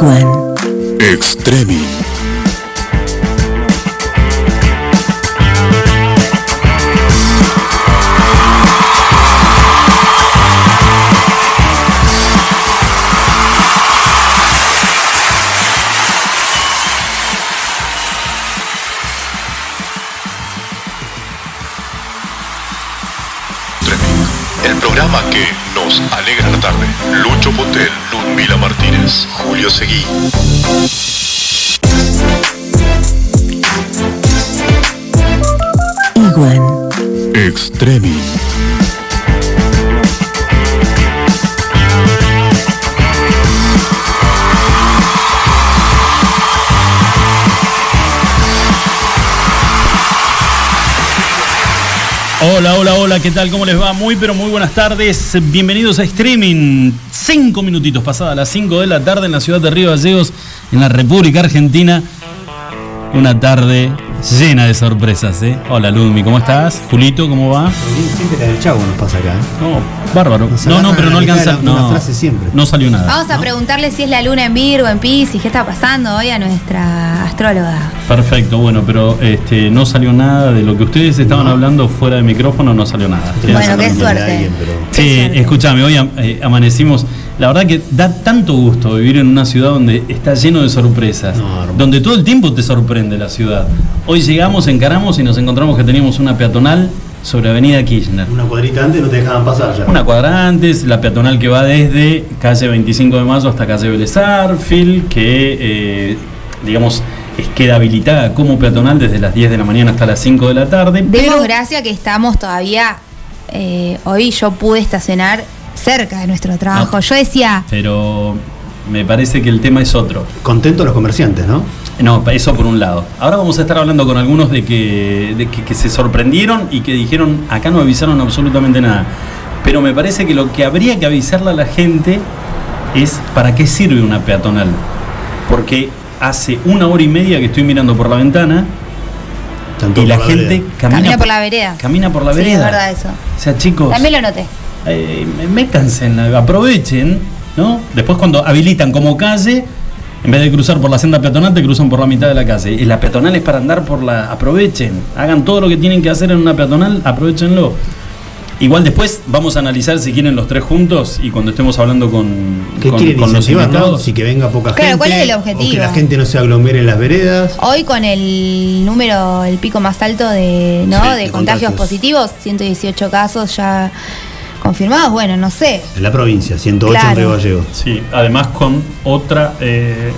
Iguan. Extreming. Treming, el programa que nos alegra la tarde. Lucho Potel, Ludmila Martínez, Julio Seguí. Iguan. Extreming. Hola, hola, hola, ¿qué tal? ¿Cómo les va? Muy, pero muy buenas tardes. Bienvenidos a Streaming. Cinco minutitos pasadas las cinco de la tarde en la ciudad de Río Gallegos, en la República Argentina. Una tarde llena de sorpresas, ¿eh? Hola, Ludmi, ¿cómo estás? Julito, ¿cómo va? Siempre la del chavo nos pasa acá. ¿eh? No, bárbaro. No, no, pero no alcanza. No, frase siempre. no salió nada. Vamos a preguntarle si es la luna en Virgo, en Pisces, qué está pasando hoy a nuestra astróloga. Perfecto, bueno, pero este, no salió nada de lo que ustedes estaban hablando fuera de micrófono, no salió nada. Bueno, qué suerte. alguien, pero- Sí, escúchame, hoy am- eh, amanecimos. La verdad que da tanto gusto vivir en una ciudad donde está lleno de sorpresas, No, donde todo el tiempo te sorprende la ciudad. Hoy llegamos, encaramos y nos encontramos que teníamos una peatonal sobre Avenida Kirchner. Una cuadrita antes no te dejaban pasar ya. Una cuadra antes, la peatonal que va desde calle 25 de Mayo hasta calle Vélez Arfield, que eh, digamos es- queda habilitada como peatonal desde las 10 de la mañana hasta las 5 de la tarde. Demos pero- gracia que estamos todavía. eh, hoy yo pude estacionar cerca de nuestro trabajo. No. Yo decía, pero me parece que el tema es otro. Contentos los comerciantes, ¿no? No, eso por un lado. Ahora vamos a estar hablando con algunos de que, de que, que se sorprendieron y que dijeron, acá no avisaron absolutamente nada. Pero me parece que lo que habría que avisarle a la gente es para qué sirve una peatonal. Porque hace una hora y media que estoy mirando por la ventana Tanto y la gente vereda. camina, Camina por la vereda. Camina por la Sí, vereda. es verdad eso. O sea, chicos, también lo noté. Eh, métanse, en la- aprovechen, ¿no? Después cuando habilitan como calle, en vez de cruzar por la senda peatonal, te cruzan por la mitad de la calle. Y la peatonal es para andar por la... Aprovechen, hagan todo lo que tienen que hacer en una peatonal, aprovechenlo. Igual después vamos a analizar si quieren los tres juntos y cuando estemos hablando con, ¿Qué con- quieren con los incentivar, no? invitados. Si que venga poca Claro, gente. ¿cuál es el O objetivo? que la gente no se aglomere en las veredas. Hoy con el número, el pico más alto de, ¿no? Sí, de, de contagios contagios. positivos, 118 casos ya confirmados, bueno, no sé. En la provincia, 108 en Claro. Río Gallegos. Sí, además con otra eh,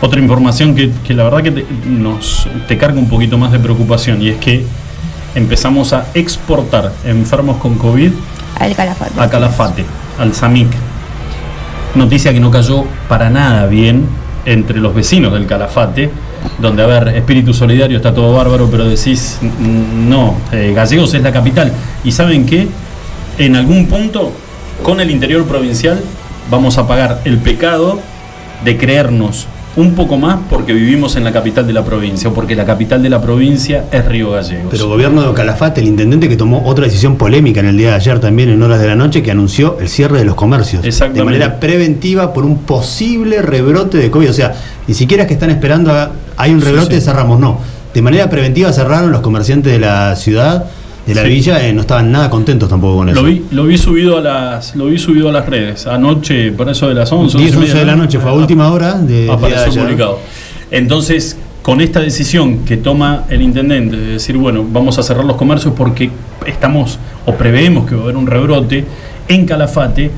otra información que, que la verdad que te, nos te carga un poquito más de preocupación y es que empezamos a exportar enfermos con COVID Al calafate. a Calafate, al SAMIC. Noticia que no cayó para nada bien entre los vecinos del Calafate, donde, a ver, espíritu solidario está todo bárbaro, pero decís, no, eh, Gallegos es la capital. ¿Y saben qué? En algún punto, con el interior provincial, vamos a pagar el pecado de creernos un poco más porque vivimos en la capital de la provincia, o porque la capital de la provincia es Río Gallegos. Pero gobierno de Calafate, el intendente que tomó otra decisión polémica en el día de ayer también en horas de la noche, que anunció el cierre de los comercios. Exactamente. De manera preventiva por un posible rebrote de COVID. O sea, ni siquiera es que están esperando a, hay un Sí, rebrote, sí. cerramos, no. De manera preventiva cerraron los comerciantes de la ciudad, de la Sí. villa, eh, no estaban nada contentos tampoco con eso. Lo vi, lo vi subido a las, lo vi subido a las redes. Anoche, por eso de las 11. 10, 11 y 11 de la ¿no? noche, fue a última hora de, de Apareció ayer. publicado. Entonces, con esta decisión que toma el intendente de decir, bueno, vamos a cerrar los comercios porque estamos o preveemos que va a haber un rebrote en Calafate.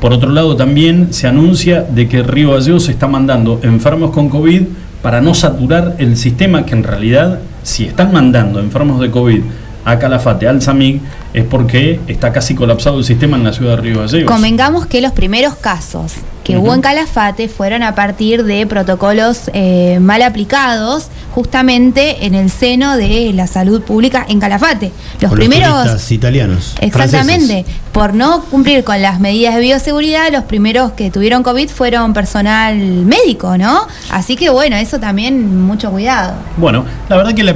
Por otro lado, también se anuncia de que Río Gallegos se está mandando enfermos con COVID para no saturar el sistema, que en realidad, si están mandando enfermos de COVID a Calafate, al SAMIG, es porque está casi colapsado el sistema en la ciudad de Río Gallegos. Convengamos que los primeros casos que hubo en Calafate fueron a partir de protocolos eh, mal aplicados justamente en el seno de la salud pública en Calafate. Los primeros... turistas italianos. Exactamente. franceses. Por no cumplir con las medidas de bioseguridad, los primeros que tuvieron COVID fueron personal médico, ¿no? Así que bueno, eso también mucho cuidado. Bueno, la verdad que la,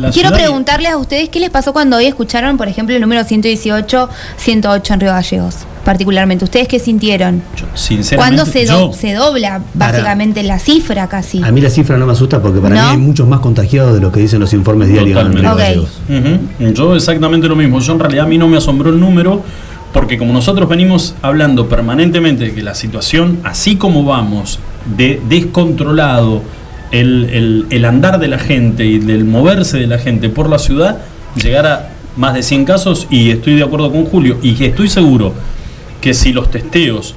la Quiero preguntarles a ustedes qué les pasó cuando hoy escucharon, por ejemplo, el número 118, 108 en Río Gallegos. Particularmente. ¿Ustedes qué sintieron? Yo, sinceramente, ¿Cuándo se, do- yo- se dobla básicamente la cifra casi? A mí la cifra no me asusta porque para ¿No? mí hay muchos más contagiados de lo que dicen los informes diarios. Totalmente. Andrés Ok. Gallegos. Ujú. Yo exactamente lo mismo. Yo en realidad a mí no me asombró el número porque como nosotros venimos hablando permanentemente de que la situación, así como vamos, de descontrolado, el, el- el andar de la gente y del moverse de la gente por la ciudad, llegar a más de 100 casos y estoy de acuerdo con Julio y que estoy seguro que si los testeos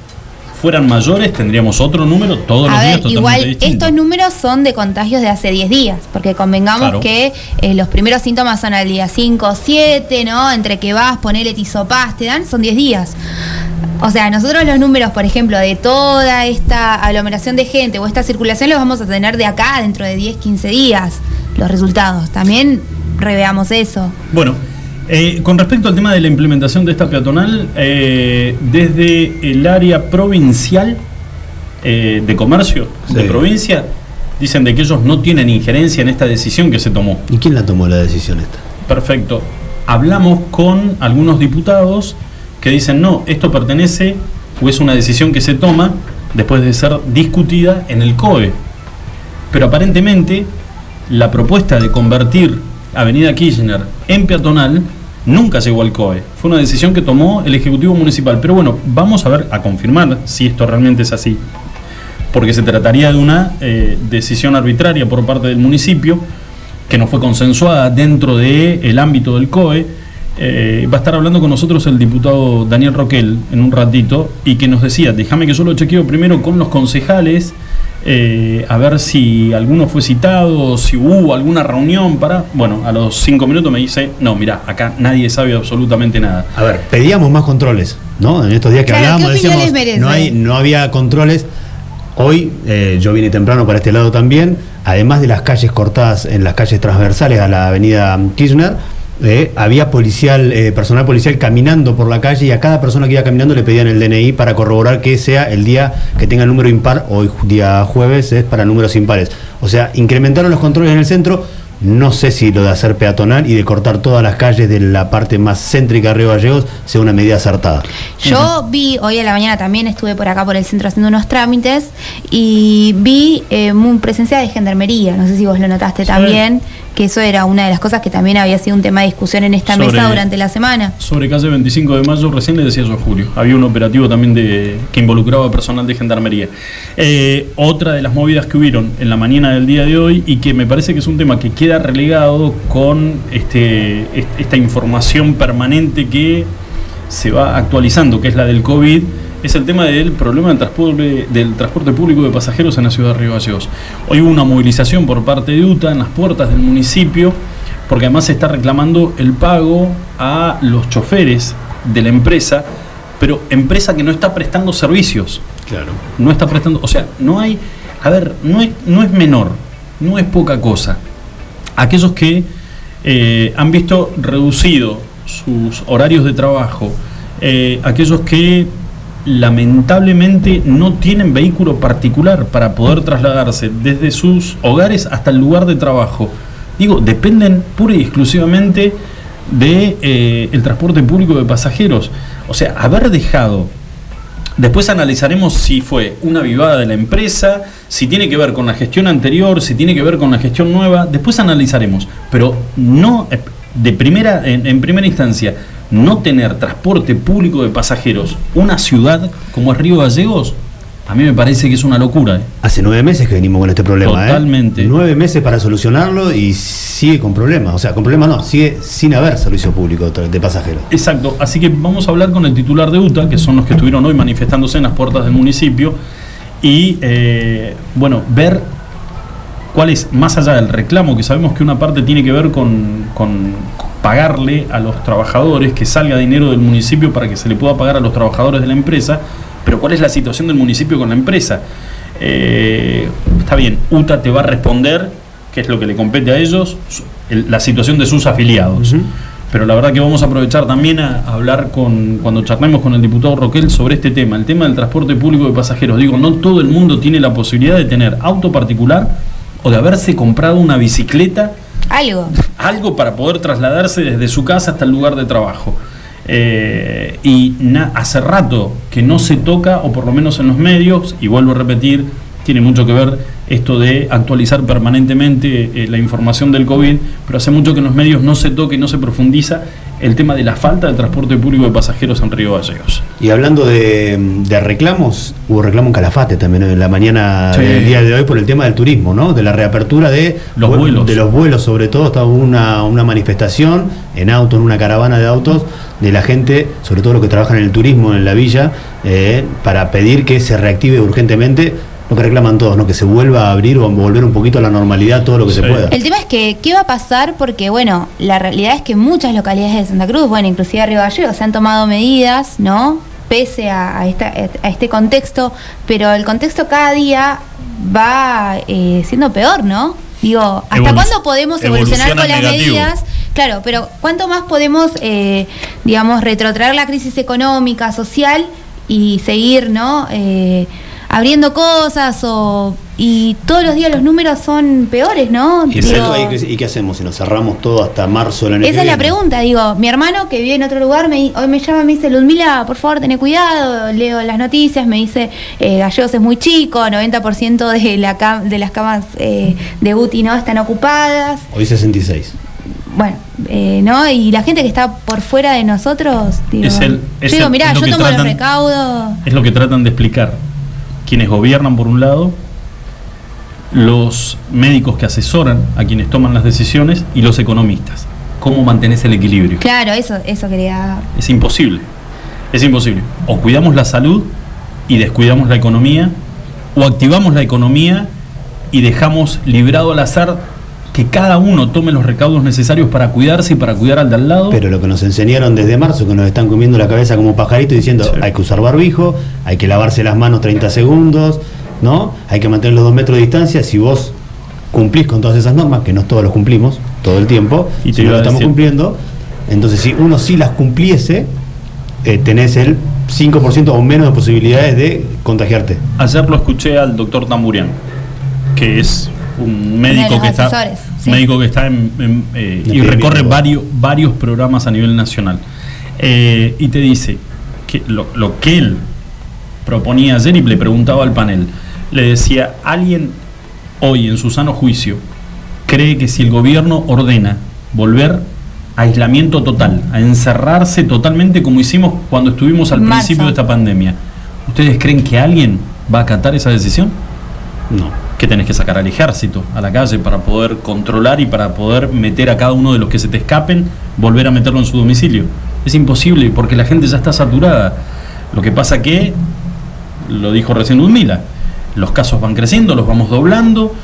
fueran mayores tendríamos otro número todos los A días ver, igual distinto. estos números son de contagios de hace 10 días, porque convengamos Claro. que eh, los primeros síntomas son al día 5 o 7, ¿no? Entre que vas, ponele tisopás, te dan, son 10 días. O sea, nosotros los números, por ejemplo, de toda esta aglomeración de gente o esta circulación los vamos a tener de acá dentro de 10, 15 días, los resultados. También reveamos eso. Bueno, eh, con respecto al tema de la implementación de esta peatonal, eh, desde el área provincial eh, de comercio de provincia, dicen de que ellos no tienen injerencia en esta decisión que se tomó. ¿Y quién la tomó la decisión esta? Perfecto. Hablamos con algunos diputados que dicen, no, esto pertenece o es una decisión que se toma después de ser discutida en el COE. Pero aparentemente la propuesta de convertir Avenida Kirchner en peatonal nunca llegó al COE. Fue una decisión que tomó el Ejecutivo Municipal. Pero bueno, vamos a ver, a confirmar si esto realmente es así. Porque se trataría de una eh, decisión arbitraria por parte del municipio que no fue consensuada dentro del ámbito del COE. Eh, va a estar hablando con nosotros el diputado Daniel Roquel en un ratito y que nos decía, déjame que yo lo chequeo primero con los concejales, eh, a ver si alguno fue citado, si hubo alguna reunión para... Bueno, a los cinco minutos me dice, no, mira, acá nadie sabe absolutamente nada. A ver, pedíamos más controles, ¿no? En estos días que Claro, hablábamos ¿qué opinión decíamos, les merece? no, hay, no había controles. Hoy eh, yo vine temprano para este lado también, además de las calles cortadas en las calles transversales a la avenida Kirchner, eh, había policial, eh, personal policial caminando por la calle y a cada persona que iba caminando le pedían el DNI para corroborar que sea el día que tenga el número impar, hoy día jueves es para números impares. O sea, incrementaron los controles en el centro, no sé si lo de hacer peatonal y de cortar todas las calles de la parte más céntrica de Río Gallegos sea una medida acertada. Yo vi, hoy a la mañana también estuve por acá por el centro haciendo unos trámites y vi eh, presencia de gendarmería, no sé si vos lo notaste Sí. también, que eso era una de las cosas que también había sido un tema de discusión en esta Sobre- mesa durante la semana. Sobre calle 25 de mayo, recién le decía yo a Julio, había un operativo también de, que involucraba personal de gendarmería. Eh, otra de las movidas que hubieron en la mañana del día de hoy y que me parece que es un tema que queda relegado con este, est- esta información permanente que se va actualizando, que es la del COVID, es el tema del problema del transporte, del transporte público de pasajeros en la ciudad de Río Gallegos. Hoy hubo una movilización por parte de UTA en las puertas del municipio, porque además se está reclamando el pago a los choferes de la empresa, pero empresa que no está prestando servicios Claro. no está prestando, o sea, no hay, a ver, no es, no es menor, no es poca cosa. Aquellos que eh, han visto reducido sus horarios de trabajo, eh, aquellos que lamentablemente no tienen vehículo particular para poder trasladarse desde sus hogares hasta el lugar de trabajo. Digo, dependen pura y exclusivamente de eh, transporte público de pasajeros. O sea, haber dejado Después analizaremos si fue una vivada de la empresa, si tiene que ver con la gestión anterior, si tiene que ver con la gestión nueva. Después analizaremos. Pero no, eh, de primera, en primera instancia, no tener transporte público de pasajeros, una ciudad como es Río Gallegos, a mí me parece que es una locura. ¿eh? Hace nueve meses que venimos con este problema, ¿eh? Totalmente. Nueve meses para solucionarlo y sigue con problemas. O sea, con problemas no, sigue sin haber servicio público de de pasajeros. Exacto, así que vamos a hablar con el titular de UTA, que son los que estuvieron hoy manifestándose en las puertas del municipio, y eh, bueno, ver cuál es, más allá del reclamo, que sabemos que una parte tiene que ver con, con pagarle a los trabajadores, que salga dinero del municipio para que se le pueda pagar a los trabajadores de la empresa, pero cuál es la situación del municipio con la empresa. Eh, está bien, UTA te va a responder, qué es lo que le compete a ellos, el- la situación de sus afiliados. Pero la verdad que vamos a aprovechar también a hablar con, cuando charlemos con el diputado Roquel sobre este tema, el tema del transporte público de pasajeros. Digo, no todo el mundo tiene la posibilidad de tener auto particular o de haberse comprado una bicicleta, Algo. algo para poder trasladarse desde su casa hasta el lugar de trabajo. Eh, y hace rato que no se toca, o por lo menos en los medios, y vuelvo a repetir, tiene mucho que ver esto de actualizar permanentemente eh, la información del COVID, pero hace mucho que en los medios no se toca y no se profundiza el tema de la falta de transporte público de pasajeros en Río Gallegos. Y hablando de, de reclamos, hubo reclamo en Calafate también en la mañana Sí. del día de hoy por el tema del turismo, ¿no? De la reapertura de Los vu- vuelos. De los vuelos, sobre todo, estaba una, una manifestación en auto, en una caravana de autos, de la gente, sobre todo los que trabajan en el turismo en la villa, eh, para pedir que se reactive urgentemente lo que reclaman todos, ¿no? Que se vuelva a abrir o a volver un poquito a la normalidad todo lo que Sí. se pueda. El tema es que, ¿qué va a pasar? Porque, bueno, la realidad es que muchas localidades de Santa Cruz, bueno, inclusive Río Gallegos, se han tomado medidas, ¿no? Pese a, a esta- a este contexto, pero el contexto cada día va eh, siendo peor, ¿no? Digo, ¿hasta Evolu- cuándo podemos evolucionar evoluciona con las negativo. medidas? Claro, pero ¿cuánto más podemos, eh, digamos, retrotraer la crisis económica, social y seguir, ¿no? Eh, abriendo cosas o y todos los días los números son peores, ¿no? ¿Y, Digo, esto hay que- ¿Y qué hacemos? Si nos cerramos todo hasta marzo del año que esa es la pregunta, digo, mi hermano que vive en otro lugar, me, hoy me llama y me dice, Ludmila, por favor, ten cuidado, leo las noticias, me dice, eh, Gallegos es muy chico, 90% de, la cam- de las camas eh, de UTI no están ocupadas, Hoy 66. bueno, eh, ¿no? Y la gente que está por fuera de nosotros, digo, Es el- es yo digo, mirá, tomo tratan- los recaudos, Es lo que tratan de explicar quienes gobiernan por un lado, los médicos que asesoran a quienes toman las decisiones y los economistas. ¿Cómo mantenés el equilibrio? claro, eso, eso quería... Es imposible. Es imposible. O cuidamos la salud y descuidamos la economía, o activamos la economía y dejamos librado al azar que cada uno tome los recaudos necesarios para cuidarse y para cuidar al de al lado. Pero lo que nos enseñaron desde marzo, que nos están comiendo la cabeza como pajarito diciendo Sí. hay que usar barbijo, hay que lavarse las manos 30 segundos, ¿no? Hay que mantener los dos metros de distancia. Si vos cumplís con todas esas normas, que no todos los cumplimos todo el tiempo, Y te si no lo estamos decir- cumpliendo, entonces si uno sí las cumpliese, eh, tenés el 5% o menos de posibilidades de contagiarte. Ayer lo escuché al doctor Tamburian, que es un médico que está, asesores, sí. médico que está en, en, eh, y recorre varios, varios programas a nivel nacional. Eh, y te dice que lo, lo que él proponía ayer y le preguntaba al panel, le decía, ¿alguien hoy en su sano juicio cree que si el gobierno ordena volver a aislamiento total, a encerrarse totalmente como hicimos cuando estuvimos al Marzo. principio de esta pandemia, ¿ustedes creen que alguien va a acatar esa decisión? No. Que tenés que sacar al ejército a la calle para poder controlar y para poder meter a cada uno de los que se te escapen, volver a meterlo en su domicilio. Es imposible porque la gente ya está saturada. Lo que pasa que, lo dijo recién Udmila, los casos van creciendo, los vamos doblando,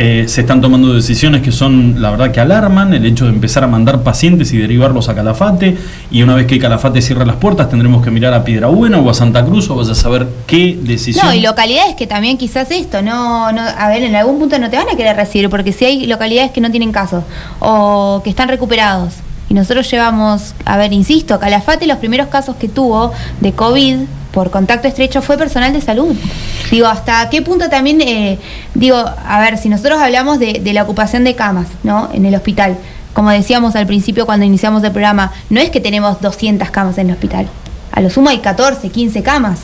eh, se están tomando decisiones que son, la verdad, que alarman, el hecho de empezar a mandar pacientes y derivarlos a Calafate, y una vez que Calafate cierre las puertas tendremos que mirar a Piedrabuena o a Santa Cruz o vaya a saber qué decisión... No, y localidades que también quizás esto, no, no, a ver, en algún punto no te van a querer recibir, porque si hay localidades que no tienen casos o que están recuperados, y nosotros llevamos, a ver, insisto, Calafate los primeros casos que tuvo de COVID por contacto estrecho fue personal de salud. Digo, ¿hasta qué punto también, eh, digo, a ver, si nosotros hablamos de, la ocupación de camas, ¿no? En el hospital, como decíamos al principio cuando iniciamos el programa, no es que tenemos 200 camas en el hospital, a lo sumo hay 14, 15 camas.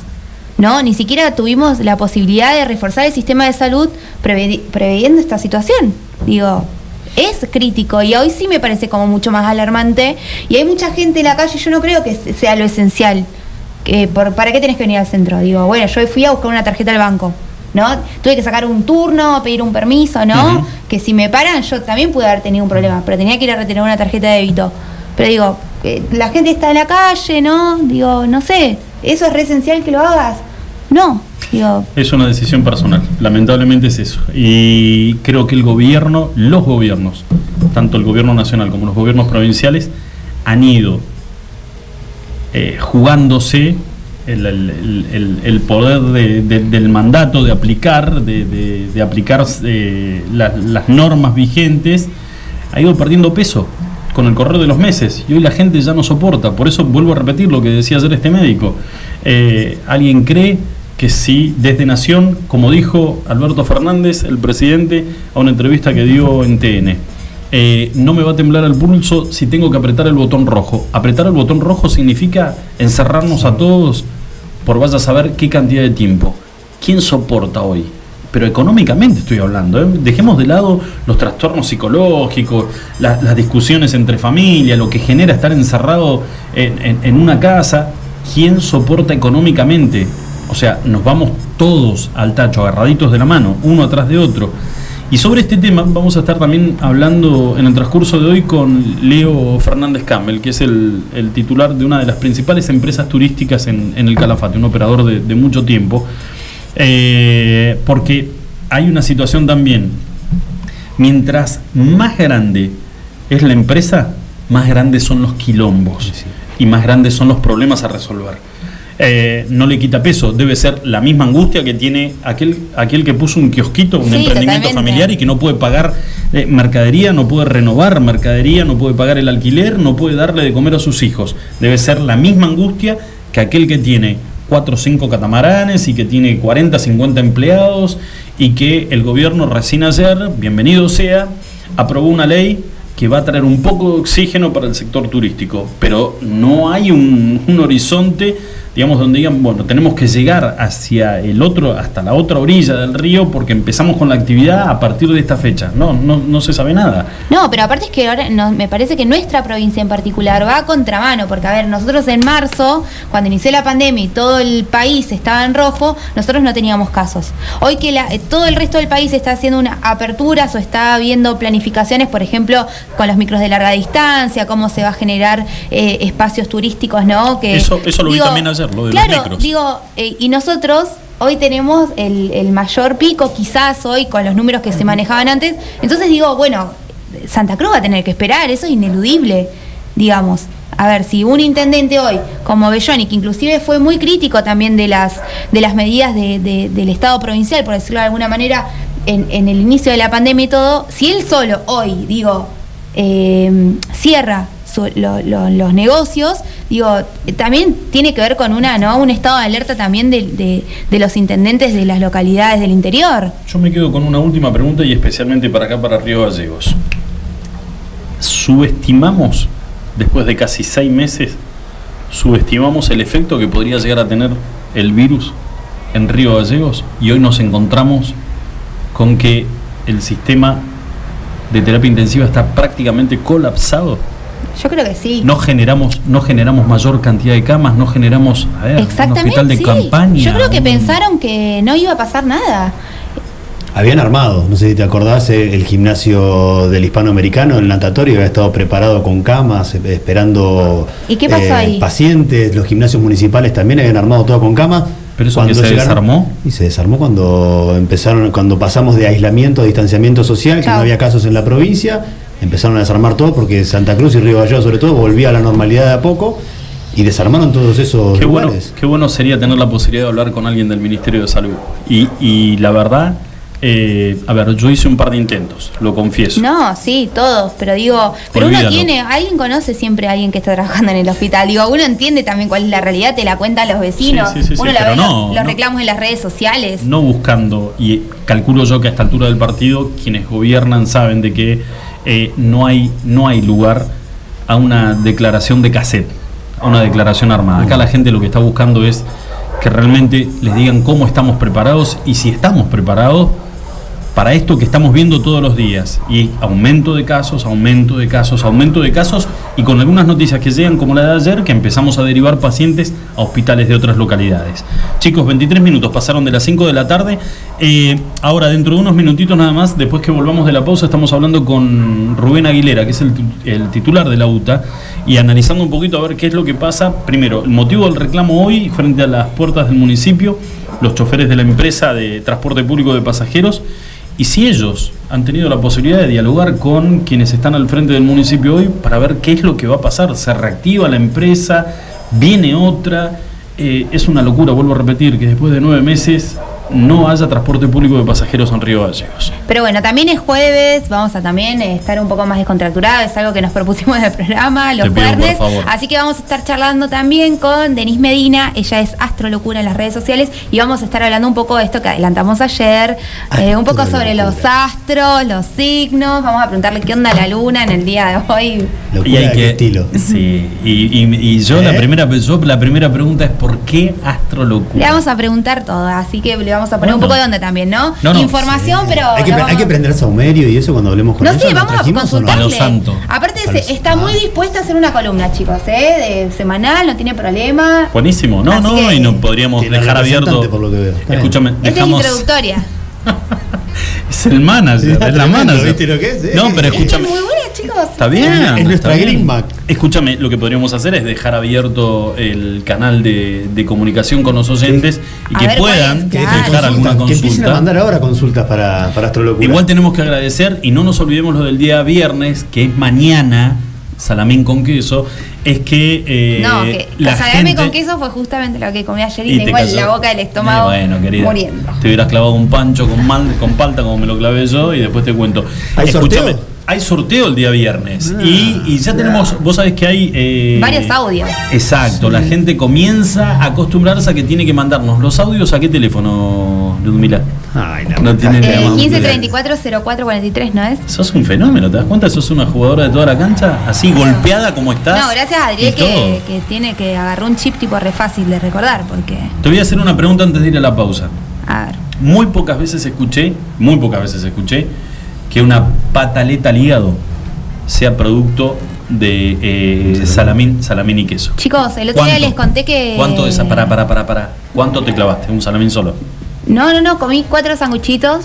¿no? Ni siquiera tuvimos la posibilidad de reforzar el sistema de salud prevedi- preveyendo esta situación. Digo, es crítico y hoy sí me parece como mucho más alarmante y hay mucha gente en la calle, yo no creo que se- sea lo esencial. Que por, ¿Para qué tenés que venir al centro? Digo, bueno, yo fui a buscar una tarjeta al banco, ¿no? Tuve que sacar un turno, pedir un permiso, ¿no? Que si me paran, yo también pude haber tenido un problema, pero tenía que ir a retener una tarjeta de débito. Pero digo, eh, la gente está en la calle, ¿no? Digo, no sé, ¿eso es re esencial que lo hagas? No, Es una decisión personal, lamentablemente es eso. Y creo que el gobierno, los gobiernos, tanto el gobierno nacional como los gobiernos provinciales, han ido eh, jugándose el, el- poder de- de- del mandato de aplicar, de, de- aplicar eh, la- las normas vigentes, ha ido perdiendo peso con el correr de los meses y hoy la gente ya no soporta. Por eso vuelvo a repetir lo que decía ayer este médico. Eh, ¿Alguien cree que si desde Nación, como dijo Alberto Fernández, el presidente, a una entrevista que dio en TN, eh, no me va a temblar el pulso si tengo que apretar el botón rojo. Apretar el botón rojo significa encerrarnos a todos por vaya a saber qué cantidad de tiempo. ¿Quién soporta hoy? Pero económicamente estoy hablando. ¿eh? Dejemos de lado los trastornos psicológicos, la- las discusiones entre familias, lo que genera estar encerrado en, en- en una casa. ¿Quién soporta económicamente? O sea, nos vamos todos al tacho, agarraditos de la mano, uno atrás de otro. Y sobre este tema vamos a estar también hablando en el transcurso de hoy con Leo Fernández Campbell, que es el, el titular de una de las principales empresas turísticas en, en el Calafate, un operador de, de mucho tiempo. Eh, porque hay una situación también, mientras más grande es la empresa, más grandes son los quilombos y más grandes son los problemas a resolver. Eh, no le quita peso, debe ser la misma angustia que tiene aquel, aquel que puso un kiosquito, un Sí, emprendimiento totalmente. familiar y que no puede pagar eh, mercadería, no puede renovar mercadería, no puede pagar el alquiler, no puede darle de comer a sus hijos. Debe ser la misma angustia que aquel que tiene cuatro o cinco catamaranes y que tiene 40, 50 empleados y que el gobierno recién ayer, bienvenido sea, aprobó una ley que va a traer un poco de oxígeno para el sector turístico, pero no hay un, un horizonte, digamos, donde digan, bueno, tenemos que llegar hacia el otro, hasta la otra orilla del río, porque empezamos con la actividad a partir de esta fecha. No, no, no se sabe nada. No, pero aparte es que ahora no- me parece que nuestra provincia en particular va a contramano, porque a ver, nosotros en marzo, cuando inició la pandemia y todo el país estaba en rojo, nosotros no teníamos casos. Hoy que la- eh, todo el resto del país está haciendo una aperturas o está viendo planificaciones, por ejemplo, con los micros de larga distancia, cómo se va a generar eh, espacios turísticos, ¿no? Que, Eso- eso lo vi también ayer, lo de los claro, micros. digo, eh, y nosotros hoy tenemos el, el mayor pico, quizás hoy con los números que se manejaban antes. Entonces digo, bueno, Santa Cruz va a tener que esperar, eso es ineludible, digamos. A ver, si un intendente hoy, como Belloni, que inclusive fue muy crítico también de las, de las medidas de- de- del Estado provincial, por decirlo de alguna manera, en, en el inicio de la pandemia y todo, si él solo hoy, digo, eh, cierra los negocios, digo, también tiene que ver con una, ¿no? un estado de alerta también de, de- de los intendentes de las localidades del interior. Yo me quedo con una última pregunta y especialmente para acá, para Río Gallegos. ¿Subestimamos, después de casi seis meses, subestimamos el efecto que podría llegar a tener el virus en Río Gallegos? Y hoy nos encontramos con que el sistema de terapia intensiva está prácticamente colapsado. Yo creo que sí. No generamos, no generamos mayor cantidad de camas, no generamos a ver, un Exactamente. hospital de sí. campaña. Yo creo que un- pensaron que no iba a pasar nada. Habían armado, no sé si te acordás, eh, el gimnasio del hispanoamericano, el natatorio, había estado preparado con camas, eh, esperando ¿Y qué pasó ahí? pacientes. Los gimnasios municipales también habían armado todo con camas. Pero eso que se desarmó. Y se desarmó cuando empezaron, cuando pasamos de aislamiento a distanciamiento social, que no había casos en la provincia, empezaron a desarmar todo porque Santa Cruz y Río Gallegos sobre todo volvía a la normalidad de a poco y desarmaron todos esos Qué bueno, lugares. qué bueno sería tener la posibilidad de hablar con alguien del Ministerio de Salud. Y, y la verdad, eh, a ver, yo hice un par de intentos, lo confieso. No, sí, todos, pero digo, pero Olvídalo. uno tiene, alguien conoce siempre a alguien que está trabajando en el hospital, digo, uno entiende también cuál es la realidad, te la cuentan los vecinos, Sí, sí, sí, sí, uno la pero ve no, los, los no. reclamos en las redes sociales. No buscando, y calculo yo que a esta altura del partido, quienes gobiernan saben de que eh, no, hay, no hay lugar a una declaración de cassette, a una declaración armada. Acá la gente lo que está buscando es que realmente les digan cómo estamos preparados y si estamos preparados para esto que estamos viendo todos los días. Y aumento de casos, aumento de casos, aumento de casos y con algunas noticias que llegan como la de ayer, que empezamos a derivar pacientes a hospitales de otras localidades. Chicos, 23 minutos pasaron de las 5 de la tarde. Eh, ahora, dentro de unos minutitos nada más, después que volvamos de la pausa, estamos hablando con Rubén Aguilera, que es el, tu- el titular de la UTA, y analizando un poquito a ver qué es lo que pasa. Primero, el motivo del reclamo hoy frente a las puertas del municipio, los choferes de la empresa de transporte público de pasajeros, y si ellos han tenido la posibilidad de dialogar con quienes están al frente del municipio hoy para ver qué es lo que va a pasar, se reactiva la empresa, viene otra, Eh, es una locura, vuelvo a repetir, que después de nueve meses no haya transporte público de pasajeros en Río Gallegos. Pero bueno, también es jueves, vamos a también eh, estar un poco más descontracturados, es algo que nos propusimos del programa, los favor. Así que vamos a estar charlando también con Denise Medina, ella es astrolocura en las redes sociales, y vamos a estar hablando un poco de esto que adelantamos ayer, eh, un poco sobre los astros, los signos, vamos a preguntarle qué onda la luna en el día de hoy. Locura de qué estilo. Sí, y, y- y yo, la ¿Eh? primera, yo la primera pregunta es ¿por qué astrolocura? Le vamos a preguntar todo, así que le vamos a poner un Bueno. poco de onda también, ¿no? No, no. Información, pero... Hay que, pre- hay vamos- que prender saumerio y eso cuando hablemos con No ¿la vamos a consultarle. A lo santo. Aparte, A está muy dispuesta a hacer una columna, chicos, ¿eh? De semanal, no tiene problema. Buenísimo, no, Así no, que- y no podríamos Tiene dejar abierto. por lo que veo. Escúchame, Esta es dejamos. introductoria. Es el manager, Sí, es la manager. ¿viste lo que es? No, pero Esta es escúchame. muy buena, chicos. Está bien. Es nuestra. Green Mac. Escúchame, lo que podríamos hacer es dejar abierto el canal de, de comunicación con los oyentes y A que ver, ¿cuál puedan? Que- Claro. dejar consulta, alguna Que empiecen a consulta. mandar ahora consultas para, para astrolocura. Igual tenemos que agradecer y no nos olvidemos lo del día viernes, que es mañana, salamín con queso, es que eh, no, que la salame gente- con queso fue justamente lo que comí ayer y, y te tengo en cayó. la boca del estómago Eh, bueno, querida, muriendo. Te hubieras clavado un pancho con mal, con palta como me lo clavé yo y después te cuento. ¿Hay Escúchame, sorteo? Hay sorteo el día viernes Ah, y, y ya tenemos, vos sabés que hay... eh, Varios audios. Exacto, la gente comienza a acostumbrarse a que tiene que mandarnos los audios a qué teléfono, Ludmila. Ay, la No tiene Eh, idea, mamá. 15 34 04 43, ¿no es? Sos un fenómeno, ¿te das cuenta? Sos una jugadora de toda la cancha, así golpeada como estás. No, gracias a Adriel que, que tiene que agarrar un chip tipo re fácil de recordar, porque. Te voy a hacer una pregunta antes de ir a la pausa. A ver. Muy pocas veces escuché, muy pocas veces escuché que una pataleta al hígado sea producto de eh, salamín, salamín y queso. Chicos, el otro día les conté que. ¿Cuánto de esa? Para, para, para, para. ¿Cuánto te clavaste? ¿Un salamín solo? No, no, no, comí cuatro sanguchitos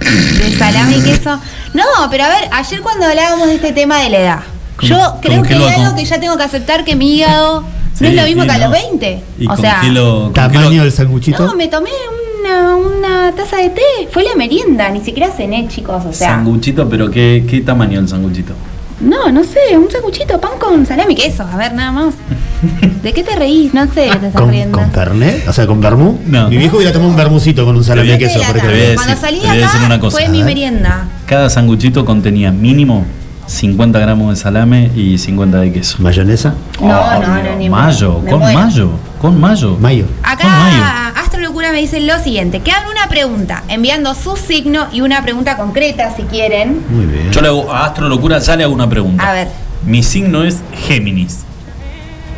de salami y queso. No, pero a ver, ayer cuando hablábamos de este tema de la edad, ¿Con- yo creo que hay algo que ya tengo que aceptar que mi hígado Sí, no es lo mismo sí, que a no. los 20. ¿Y o con sea, lo- Tamaño del sanguchito. no, me tomé una, una taza de té, fue la merienda, ni siquiera cené, chicos, o sea. sanguchito, pero ¿qué, qué tamaño el sanguchito? No, no sé, un sanguchito, pan con salami y queso, a ver, nada más. ¿De qué te reís? No sé, te estás ¿Con, riendo. con Fernet? O sea, con vermú. No. Mi viejo hubiera tomado un vermucito con un salami a- queso, por ejemplo. Cuando salí de acá una cosa, fue mi merienda. Cada sanguchito contenía mínimo 50 gramos de salame y 50 de queso. ¿Mayonesa? No, Oh, no, no, ni Mayo, me con mayo, con mayo. Mayo. Con mayo. Acá Astro Locura me dice lo siguiente, que hagan una pregunta, enviando su signo y una pregunta concreta si quieren. Muy bien. Yo le hago a Astro Locura, ya le hago una pregunta. A ver. Mi signo es Géminis.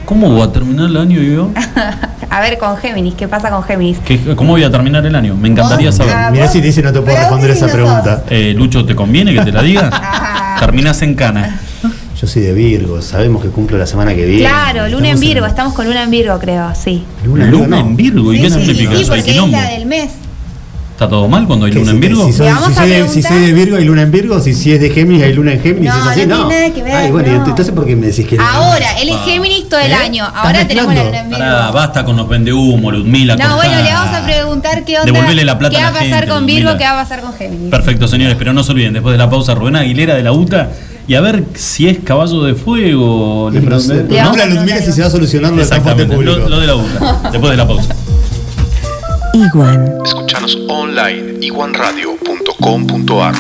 ¿Cómo voy a terminar el año yo? A ver con Géminis, ¿qué pasa con Géminis? ¿Qué- ¿Cómo voy a terminar el año? Me encantaría Vos, saber. ah, Mirá si dice no te puedo responder esa pregunta. Eh, Lucho, ¿te conviene que te la diga? Ah. Terminas en cana. Yo soy de Virgo, sabemos que cumplo la semana que viene. Claro, Luna en Virgo, estamos con Luna en Virgo, creo, sí. Luna, en Virgo, Luna no. en Virgo. ¿Y sí, qué sí, significa sí, eso? ¿Hay porque es la del mes. ¿Está todo mal cuando hay ¿Qué, luna si en Virgo? Si, si soy de, si preguntar- soy de Virgo hay luna en Virgo, si, si es de Géminis hay luna en Géminis, No, es así, no no. tiene nada que ver, Ay, bueno, no. ¿y entonces por qué me decís que Ahora, él es. Géminis todo el ¿Eh? año. ¿Estás Ahora tenemos la? Luna en Virgo. Pará, basta con los vendehumo, Ludmila. No, bueno, le vamos a preguntar qué onda. Devolvele la plata ¿Qué va a pasar gente, con Virgo? Ludmila. ¿Qué va a pasar con Géminis? Perfecto, señores, pero no se olviden, después de la pausa, Rubén Aguilera de la UTA y a ver si es caballo de fuego. Le pregunté- Le vamos Pregunta a a Ludmila preguntar si se va a solucionar lo del transporte Exactamente, público. lo, lo de la UTA, después de la pausa. Iguan. Escuchanos online iguanradio.com.ar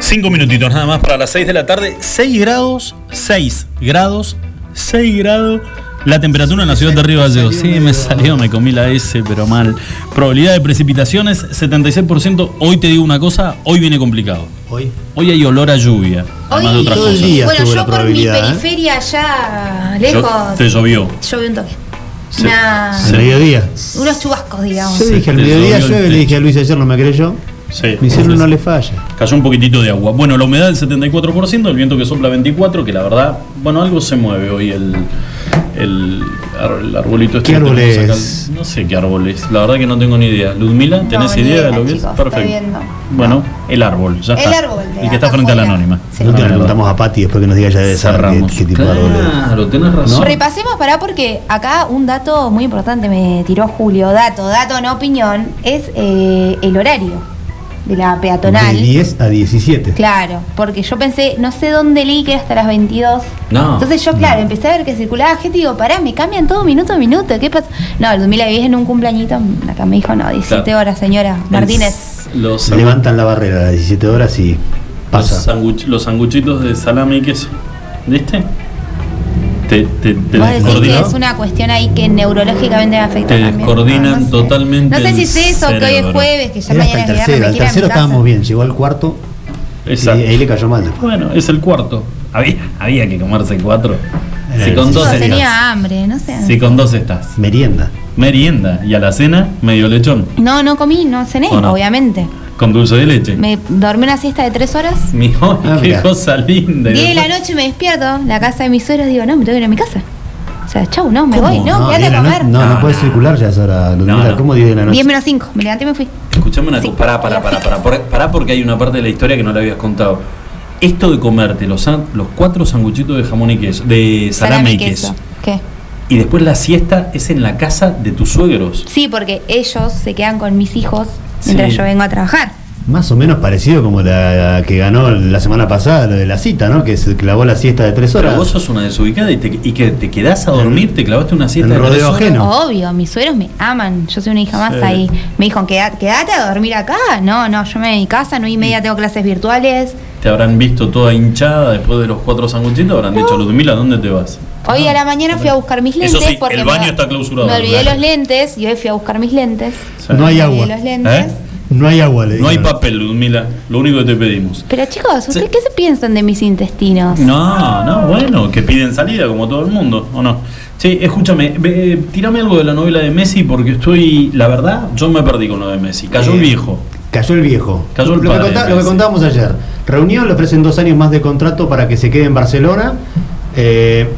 Cinco minutitos nada más para las 6 de la tarde. 6 grados, 6 grados, 6 grados. La temperatura en la ciudad de Río Gallegos. Sí, me salió, me comí la S, pero mal. Probabilidad de precipitaciones, 76%. Hoy te digo una cosa, hoy viene complicado. Hoy. Hoy hay olor a lluvia. Además de Hoy, otras todo el cosas. día. bueno, estuvo yo la por mi probabilidad, ¿eh? periferia allá Yo- lejos. te llovió. Llovió un toque. Sí. Una- Al mediodía. Unos chubascos, digamos. Yo dije al te mediodía llovió el llueve, le dije a Luis ayer, no me creyó. Sí, Mi cielo sí, no le falla. Cayó un poquitito de agua. Bueno, la humedad del 74%, el viento que sopla 24%, que la verdad, bueno, algo se mueve hoy el, el, el arbolito este ¿Qué que árbol es? acá. No sé qué árbol es, la verdad que no tengo ni idea. Ludmila, ¿tenés No, idea de idea, lo que chicos, es? Perfecto. Bueno, el árbol, ya El está. árbol de el que está frente a la anónima. Sí. No te le preguntamos a Pati después que nos diga ya de qué, Cerramos. qué tipo de árbol es. Claro, tenés razón. Repasemos para porque acá un dato muy importante me tiró Julio, dato, dato, no opinión, es eh, el horario. De la peatonal. De 10 a 17. Claro, porque yo pensé, no sé dónde leí que era hasta las 22. No. Entonces yo, claro, empecé a ver que circulaba gente y digo, pará, me cambian todo minuto a minuto, ¿qué pasa? No, el 2010 en un cumpleañito, acá me dijo, no, 17 Claro. horas, señora Martínez. Los, Levantan la barrera a las 17 horas y los, pasa. sanguch- los sanguchitos de salame y queso. ¿Viste? Te, te, te Vos decís que es una cuestión ahí que neurológicamente me afecta Te descoordinan No, no sé. totalmente No sé si es eso, que hoy es jueves, que ya Era mañana hasta el tercero. tercero estábamos bien. Llegó al cuarto y Exacto. ahí le cayó mal después. Bueno, es el cuarto. Había, había que comerse cuatro. Era Si con dos Entonces, tenía hambre, no sé. Si con dos estás. Merienda. Merienda. Y a la cena, medio lechón. No, no comí, no cené, ¿O no? obviamente. Con dulce de leche. Me dormí una siesta de tres horas. Mi Ah, qué mirá. cosa linda. Y Diez de la noche me despierto, la casa de mis suegros, digo, no, me tengo que ir a mi casa. O sea, chau, no, me ¿Cómo? voy, no, quédate diez a la comer. no- No, no, No, puedes no. circular ya es hora, Ludmila. No, no. ¿Cómo 10 de la noche? 10 menos 5, me levanté y me fui. Escuchame una Sí. cosa. Pará, pará, pará, pará. Pará porque hay una parte de la historia que no le habías contado. Esto de comerte los, los cuatro sanguchitos de jamón y queso, de salame, y queso. ¿Qué? Y después la siesta es en la casa de tus suegros. Sí, porque ellos se quedan con mis hijos mientras Sí. yo vengo a trabajar. Más o menos parecido como la que ganó la semana pasada, lo de la cita, ¿no? Que se clavó la siesta de 3 Pero horas. vos sos una desubicada y, te, y que te quedás a dormir, te clavaste una siesta en de tres rodeo horas. ajeno. Obvio, mis suegros me aman. Yo soy una hija más Sí. ahí. Me dijo, "Queda- quédate a dormir acá. No, no, yo me voy a mi casa, no y media tengo clases virtuales. Te habrán visto toda hinchada después de los cuatro sanguchitos, habrán dicho, Ludmila, ¿dónde te vas? Hoy a la mañana fui a buscar mis Eso lentes sí, porque el baño me, está clausurado, me olvidé claro. los lentes y hoy fui a buscar mis lentes. Sí. No hay Me agua. los lentes. ¿Eh? No hay agua, le No hay papel, Ludmila, lo único que te pedimos. Pero chicos, ¿ustedes Sí. qué se piensan de mis intestinos? No, no, bueno, que piden salida como todo el mundo, ¿o no? Sí, escúchame, ve, tirame algo de la novela de Messi porque estoy, la verdad, yo me perdí con lo de Messi. Cayó el Eh, viejo. Cayó el viejo. Cayó el lo, que padre, contá- lo que contábamos ayer. Reunión, le ofrecen dos años más de contrato para que se quede en Barcelona. Eh,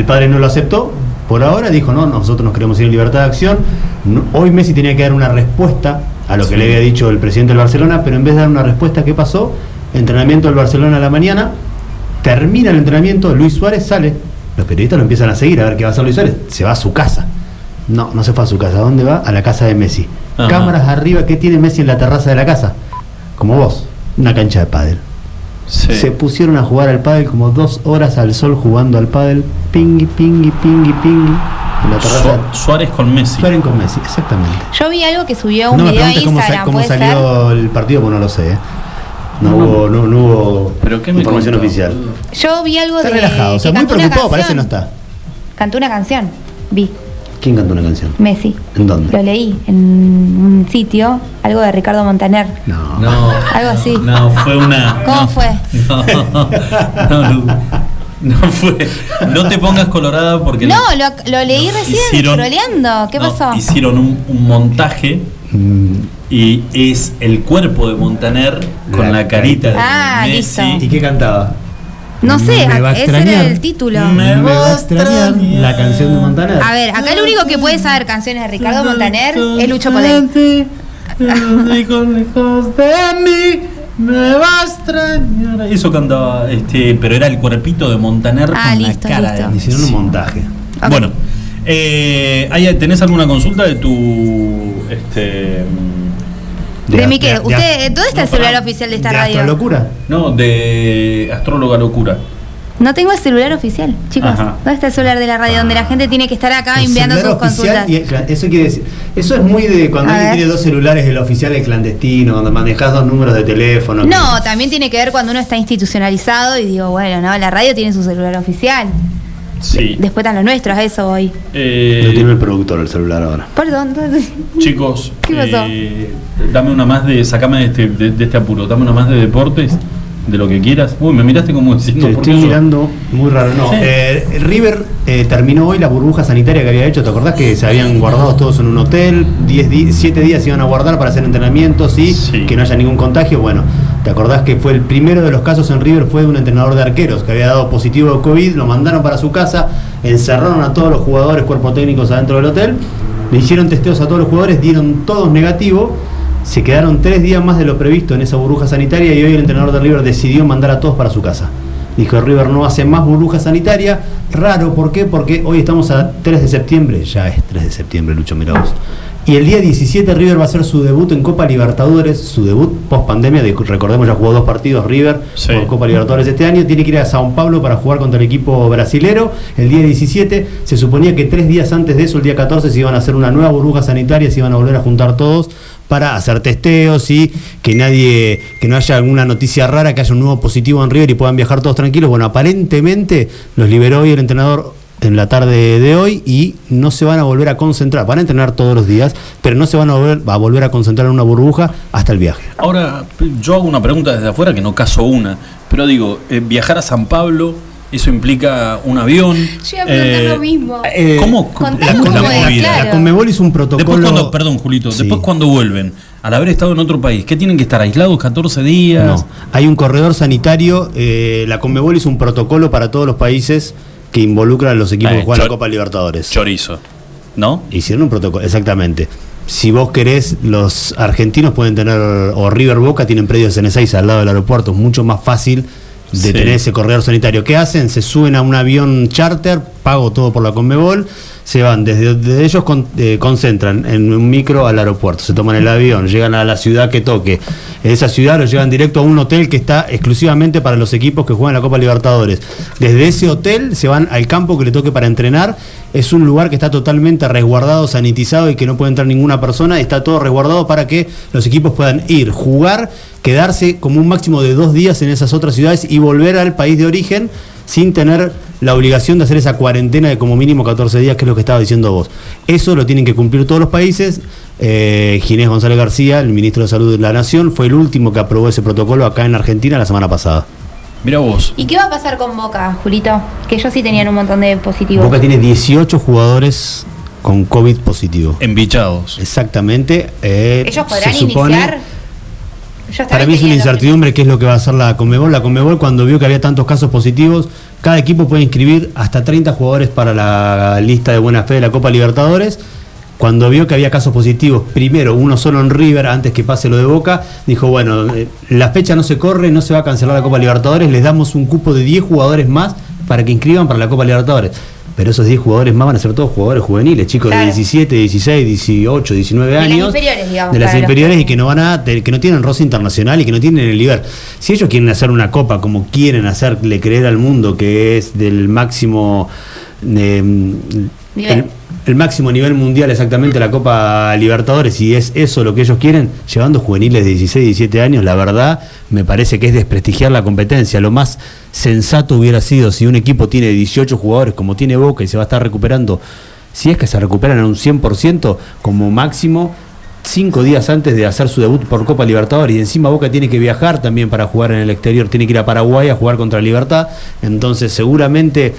el padre no lo aceptó. Por ahora dijo, no, nosotros nos queremos ir en libertad de acción. No- hoy Messi tenía que dar una respuesta a lo que le había dicho el presidente del Barcelona, pero en vez de dar una respuesta, ¿qué pasó? Entrenamiento del Barcelona a la mañana. Termina el entrenamiento, Luis Suárez sale. Los periodistas lo empiezan a seguir a ver qué va a hacer Luis Suárez. Se va a su casa. No, no se fue a su casa. ¿A dónde va? A la casa de Messi. Ajá. Cámaras arriba, ¿qué tiene Messi en la terraza de la casa? Como vos, una cancha de pádel. Sí. Se pusieron a jugar al pádel como dos horas al sol jugando al pádel, pingui, pingui, pingui, pingui, en la terraza. Su- Suárez con Messi. Suárez con Messi, exactamente. Yo vi algo que subió un no me video a preguntes cómo, sa- Instagram, cómo ¿puede salió el partido, porque no lo sé. ¿eh? No, No. hubo, no, no hubo ¿Pero qué me información contó? oficial. Yo vi algo Está de relajado, o sea, que muy preocupado, parece canción. no está. Cantó una canción, vi, ¿Quién cantó una canción? Messi. ¿En dónde? Lo leí en un sitio, algo de Ricardo Montaner. No. No. Algo así. No, fue una. ¿Cómo no. fue? No, no, no fue. No te pongas colorada porque. No, lo, lo leí recién, hicieron- scrolleando. ¿Qué no, pasó? Hicieron un, un montaje Mm, y es el cuerpo de Montaner con La la, carita de Ah, Messi. listo. ¿Y qué cantaba? No sé, Me va a ese extrañar. era el título. Me Me va a extrañar la canción de Montaner. A ver, acá el único que puede saber canciones de Ricardo Montaner es Lucho. Lejos, de mí, me va a extrañar. Eso cantaba, este, pero era el cuerpito de Montaner Ah, con listo, la cara listo. de Hicieron un montaje. Bueno, eh, ¿hay- ¿tenés alguna consulta de tu este De, a- mi qué? de- ¿Usted, ¿Dónde está el celular oficial de esta de radio? Astrolocura. no de astróloga locura? No tengo el celular oficial, chicos. Ajá. ¿Dónde está el celular de la radio donde la gente tiene que estar acá El enviando sus consultas? y el- eso quiere decir, eso es muy de cuando A alguien ver. tiene dos celulares, el oficial el clandestino, cuando manejas dos números de teléfono. No, también tiene que ver cuando uno está institucionalizado y digo, bueno, no, la radio tiene su celular oficial. Sí. Después están los nuestros, eso hoy. Eh, Lo tiene el productor el celular ahora. Perdón. Chicos, ¿Qué pasó? eh, dame una más de, sacame de este, de, de este apuro, dame una más de deportes, de lo que quieras. Uy, me miraste como diciendo, Te ¿por estoy mirando muy raro. No, Sí. eh, River eh, terminó hoy la burbuja sanitaria que había hecho. ¿Te acordás que se habían guardado todos en un hotel? 7 días se iban a guardar para hacer entrenamientos y Sí. que no haya ningún contagio. Bueno, ¿te acordás que fue el primero de los casos en River? Fue de un entrenador de arqueros que había dado positivo de COVID, lo mandaron para su casa, encerraron a todos los jugadores, cuerpos técnicos adentro del hotel, le hicieron testeos a todos los jugadores, dieron todos negativo. Se quedaron tres días más de lo previsto en esa burbuja sanitaria y hoy el entrenador de River decidió mandar a todos para su casa. Dijo River no hace más burbuja sanitaria. Raro, ¿por qué? Porque hoy estamos a 3 de septiembre, ya es 3 de septiembre, Lucho, mira vos. Y el día 17 River va a hacer su debut en Copa Libertadores, su debut post pandemia, de- recordemos ya jugó dos partidos River Sí. por Copa Libertadores este año, tiene que ir a Sao Paulo para jugar contra el equipo brasilero el día 17, se suponía que tres días antes de eso, el día 14, se iban a hacer una nueva burbuja sanitaria, se iban a volver a juntar todos para hacer testeos y que nadie, que no haya alguna noticia rara, que haya un nuevo positivo en River y puedan viajar todos tranquilos. Bueno, aparentemente los liberó hoy el entrenador en la tarde de hoy y no se van a volver a concentrar, van a entrenar todos los días, pero no se van a volver a, volver a concentrar en una burbuja hasta el viaje. Ahora, yo hago una pregunta desde afuera que no caso una, pero digo, eh, viajar a San Pablo, eso implica un avión. Yo iba a preguntar eh, lo mismo. Eh, ¿Cómo? La cómo es, movida? claro. La Conmebol hizo un protocolo. Después cuando, perdón Julito, Sí. después cuando vuelven, al haber estado en otro país, ¿qué tienen que estar aislados 14 días? No, hay un corredor sanitario. eh, la Conmebol hizo un protocolo para todos los países que involucran a los equipos que juegan la Copa Libertadores. Chorizo, ¿no? Hicieron un protocolo, exactamente. Si vos querés, los argentinos pueden tener, o River Boca tienen predios en Ezeiza al lado del aeropuerto, es mucho más fácil de Sí. tener ese corredor sanitario. ¿Qué hacen? Se suben a un avión charter, pago todo por la Conmebol, se van, desde, desde ellos con- eh, concentran en un micro al aeropuerto, se toman el avión, llegan a la ciudad que toque. En esa ciudad los llevan directo a un hotel que está exclusivamente para los equipos que juegan la Copa Libertadores. Desde ese hotel se van al campo que le toque para entrenar. Es un lugar que está totalmente resguardado, sanitizado y que no puede entrar ninguna persona. Está todo resguardado para que los equipos puedan ir, jugar, quedarse como un máximo de dos días en esas otras ciudades y volver al país de origen sin tener la obligación de hacer esa cuarentena de como mínimo 14 días, que es lo que estaba diciendo vos. Eso lo tienen que cumplir todos los países. Eh, Ginés González García, el ministro de Salud de la Nación, fue el último que aprobó ese protocolo acá en Argentina la semana pasada. Mira vos. ¿Y qué va a pasar con Boca, Julito? Que ellos sí tenían un montón de positivos. Boca tiene 18 jugadores con COVID positivo. Embichados. Exactamente. eh, ¿Ellos podrán se supone- iniciar? Ellos Para mí es una incertidumbre qué es lo que va a hacer la Conmebol. La Conmebol cuando vio que había tantos casos positivos, cada equipo puede inscribir hasta 30 jugadores para la lista de buena fe de la Copa Libertadores. Cuando vio que había casos positivos, primero uno solo en River antes que pase lo de Boca, dijo, bueno, eh, la fecha no se corre, no se va a cancelar la Copa Libertadores, les damos un cupo de 10 jugadores más para que inscriban para la Copa Libertadores. Pero esos 10 jugadores más van a ser todos jugadores juveniles, chicos Claro. de 17, 16, 18, 19 De las años. inferiores, digamos, De las inferiores y que no van a que no tienen roce internacional y que no tienen el nivel. Si ellos quieren hacer una copa como quieren hacerle creer al mundo que es del máximo eh. El, máximo nivel mundial exactamente la Copa Libertadores y es eso lo que ellos quieren, llevando juveniles de 16, 17 años, la verdad me parece que es desprestigiar la competencia. Lo más sensato hubiera sido si un equipo tiene 18 jugadores como tiene Boca y se va a estar recuperando, si es que se recuperan en un 100% como máximo, cinco días antes de hacer su debut por Copa Libertadores. Y encima Boca tiene que viajar también para jugar en el exterior, tiene que ir a Paraguay a jugar contra Libertad, entonces seguramente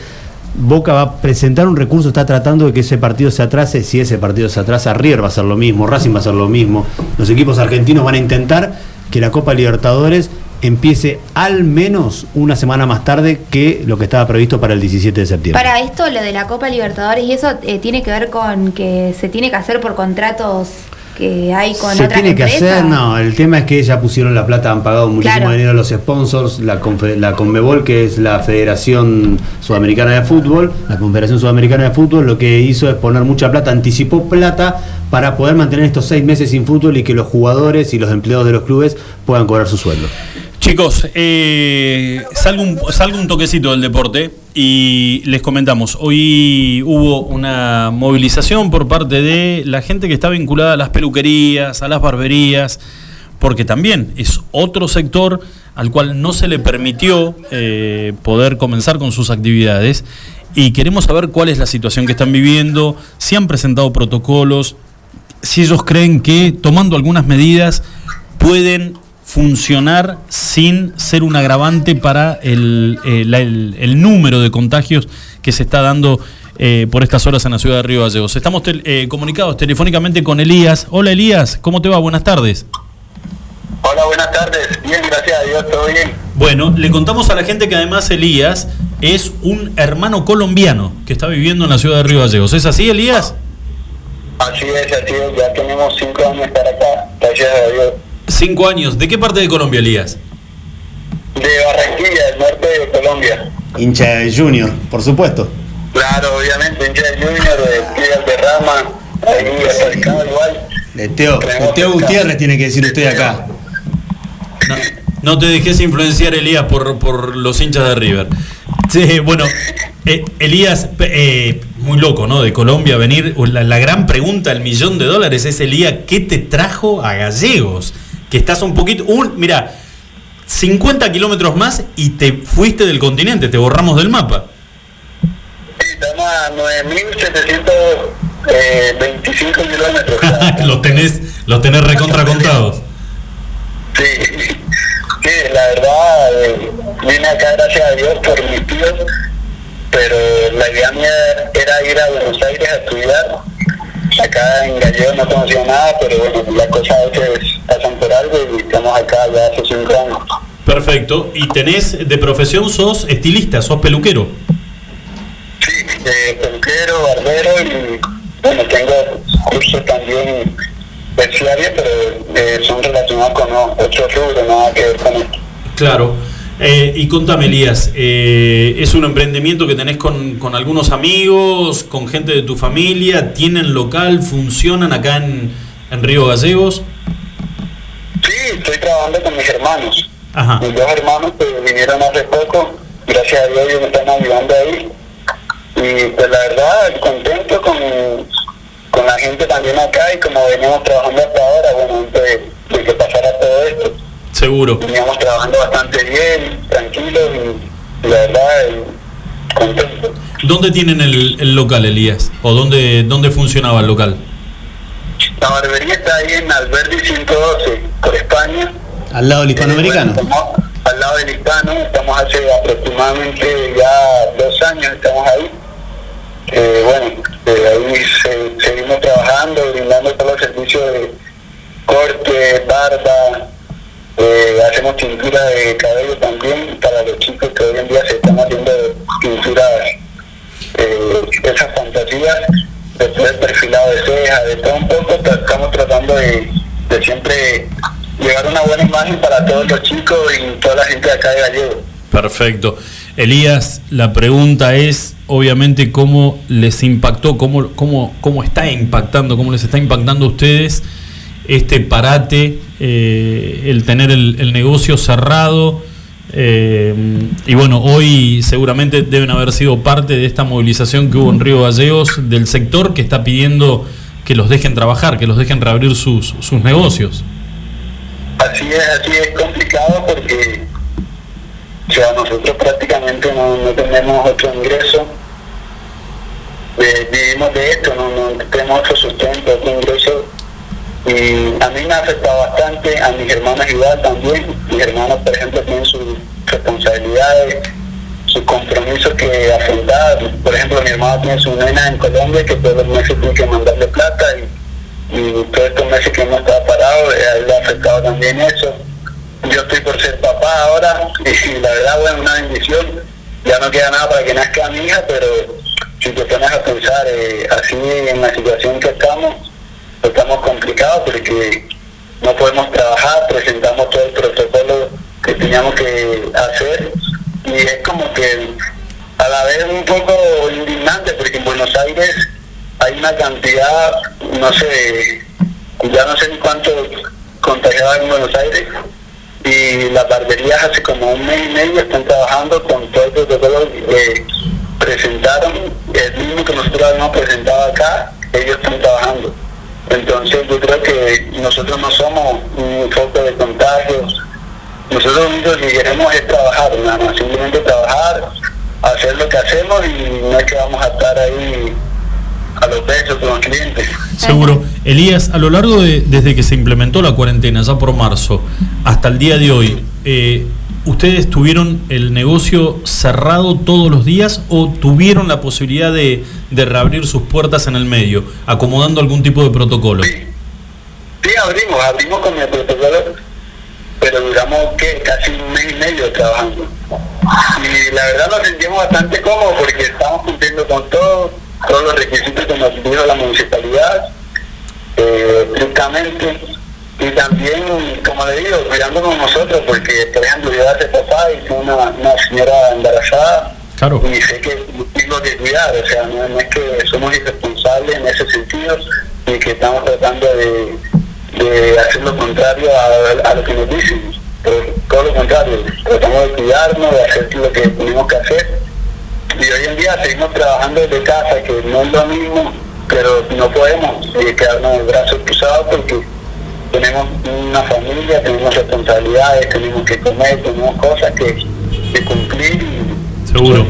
Boca va a presentar un recurso, está tratando de que ese partido se atrase, si ese partido se atrasa, River va a hacer lo mismo, Racing va a hacer lo mismo, los equipos argentinos van a intentar que la Copa Libertadores empiece al menos una semana más tarde que lo que estaba previsto para el 17 de septiembre. Para esto, lo de la Copa Libertadores y eso eh, tiene que ver con que se tiene que hacer por contratos que hay con se otras tiene que hacer, no, el tema es que ya pusieron la plata, han pagado muchísimo Claro. dinero a los sponsors, la, confe- la Conmebol, que es la Federación Sudamericana de Fútbol, la Confederación Sudamericana de Fútbol, lo que hizo es poner mucha plata, anticipó plata para poder mantener estos seis meses sin fútbol y que los jugadores y los empleados de los clubes puedan cobrar su sueldo. Chicos, eh, salgo, un, toquecito del deporte y les comentamos, hoy hubo una movilización por parte de la gente que está vinculada a las peluquerías, a las barberías, porque también es otro sector al cual no se le permitió eh, poder comenzar con sus actividades. Y queremos saber cuál es la situación que están viviendo, si han presentado protocolos, si ellos creen que tomando algunas medidas pueden funcionar sin ser un agravante para el, el- el- el número de contagios que se está dando eh, por estas horas en la ciudad de Río Gallegos. Estamos tel- eh, comunicados telefónicamente con Elías. Hola Elías, ¿cómo te va? Buenas tardes. Hola, buenas tardes. Bien, gracias a Dios, todo bien. Bueno, le contamos a la gente que además Elías es un hermano colombiano que está viviendo en la ciudad de Río Gallegos. ¿Es así, Elías? Así es, así es. Ya tenemos cinco años para acá, gracias a Dios. Cinco años. ¿De qué parte de Colombia, Elías? De Barranquilla, del norte de Colombia. Hincha de Junior, por supuesto. Claro, obviamente, hincha del Junior, de Club de Rama, ahí acercado igual. El Teo, Teo Gutiérrez tiene que decir usted acá. No, no te dejes influenciar, Elías, por, por los hinchas de River. Sí, bueno, eh, Elías, eh, muy loco, ¿no? De Colombia venir. La, la gran pregunta, el millón de dólares es, Elías, ¿qué te trajo a Gallegos? Que estás un poquito. Un, mira, 50 kilómetros más y te fuiste del continente, te borramos del mapa. Sí, estamos a 9.725 kilómetros. o sea, los tenés, los tenés recontra contados. Sí, sí, la verdad, eh, vine acá gracias a Dios por mis tíos, pero la idea mía era ir a Buenos Aires a estudiar. Acá en Gallego no conocía nada, pero bueno, las cosas a veces pasan por algo y estamos acá ya hace cinco años. Perfecto. Y tenés, de profesión sos estilista, sos peluquero. Sí, eh, peluquero, barbero y bueno, tengo cursos también terciarios, pero eh, son relacionados con otros rubros, nada que ver con esto. Claro. Eh, y contame, Elías, eh, ¿es un emprendimiento que tenés con, con algunos amigos, con gente de tu familia? ¿Tienen local? ¿Funcionan acá en, en Río Gallegos? Sí, estoy trabajando con mis hermanos. Ajá. Mis dos hermanos que vinieron hace poco, gracias a Dios ellos me están ayudando ahí. Y pues la verdad, contento con, con la gente también acá y como veníamos trabajando hasta ahora, bueno, antes de, de que pasara todo esto, Seguro. veníamos trabajando bastante bien, tranquilos y, la verdad, eh, contento. ¿Dónde tienen el, el local, Elías? ¿O dónde, dónde funcionaba el local? La barbería está ahí en Alberdi 112, por España. Al lado del hispanoamericano. Eh, bueno, estamos al lado del hispano, estamos hace aproximadamente ya dos años, estamos ahí. Eh, bueno, eh, ahí se- seguimos trabajando, brindando todos los servicios de corte, barba, eh, hacemos tintura de cabello también para los chicos que hoy en día se están haciendo tinturas, eh, esas fantasías, después perfilado de cejas, de todo un poco, estamos tratando de, de siempre llevar una buena imagen para todos los chicos y toda la gente de acá de Gallego. Perfecto. Elías, la pregunta es, obviamente, cómo les impactó, cómo, cómo, cómo está impactando, cómo les está impactando a ustedes este parate, eh, el tener el, negocio cerrado. eh, y bueno, hoy seguramente deben haber sido parte de esta movilización que hubo en Río Gallegos del sector que está pidiendo que los dejen trabajar, que los dejen reabrir sus, sus negocios. Así es, así es complicado porque o nosotros prácticamente no, no tenemos otro ingreso. Eh, vivimos de esto, no, no tenemos otro sustento, otro ingreso. Y a mí me ha afectado bastante, a mis hermanos igual también. Mis hermanos, por ejemplo, tienen sus responsabilidades, sus compromisos que afrontar. Por ejemplo, mi hermano tiene su nena en Colombia que todos los meses tiene que mandarle plata y, y todos estos meses que hemos estado parados, eh, a él le ha afectado también eso. Yo estoy por ser papá ahora y la verdad, bueno, una bendición. Ya no queda nada para que nazca mi hija, pero si te pones a pensar eh, así en la situación que estamos, estamos complicados porque no podemos trabajar, presentamos todo el protocolo que teníamos que hacer y es como que a la vez un poco indignante porque en Buenos Aires hay una cantidad, no sé, ya no sé ni cuánto contagiados en Buenos Aires y las barberías hace como un mes y medio están trabajando con todo el protocolo que presentaron, el mismo que nosotros habíamos presentado acá, ellos están trabajando. Entonces yo creo que nosotros no somos un foco de contagios, nosotros lo único que queremos es trabajar, nada más, simplemente trabajar, hacer lo que hacemos y no es que vamos a estar ahí a los besos con los clientes. Seguro. Elías, a lo largo de, desde que se implementó la cuarentena, ya por marzo, hasta el día de hoy, eh, ¿ustedes tuvieron el negocio cerrado todos los días o tuvieron la posibilidad de, de reabrir sus puertas en el medio, acomodando algún tipo de protocolo? Sí, abrimos, abrimos con el protocolo, pero duramos ¿qué? casi un mes y medio trabajando. Y la verdad nos sentimos bastante cómodos porque estamos cumpliendo con todo, todos los requisitos que nos pidió la municipalidad, eh, estrictamente. Y también, como le digo, cuidando con nosotros, porque por ejemplo yo hace papá y tengo una, una señora embarazada Claro. y sé que tengo que cuidar, o sea, no, no es que somos irresponsables en ese sentido y que estamos tratando de, de hacer lo contrario a, a lo que nos dicen. Pero todo lo contrario, tratamos de cuidarnos, de hacer lo que tenemos que hacer. Y hoy en día seguimos trabajando desde casa, que no es lo mismo, pero no podemos eh, quedarnos de brazos cruzados porque tenemos una familia, tenemos responsabilidades, tenemos que comer, tenemos cosas que, que cumplir y Seguro.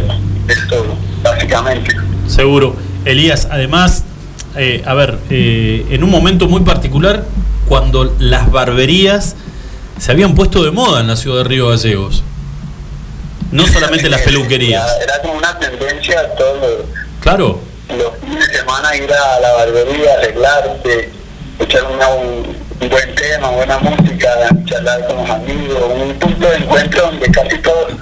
es todo, básicamente. Seguro. Elías, además, eh, a ver, eh, en un momento muy particular, cuando las barberías se habían puesto de moda en la ciudad de Río Gallegos. No solamente las peluquerías. Era, como una tendencia todos los, Claro, los fines de semana ir a la barbería, arreglarte, escuchar una- un, un buen tema, buena música, charlar con los amigos, un punto de encuentro donde casi todos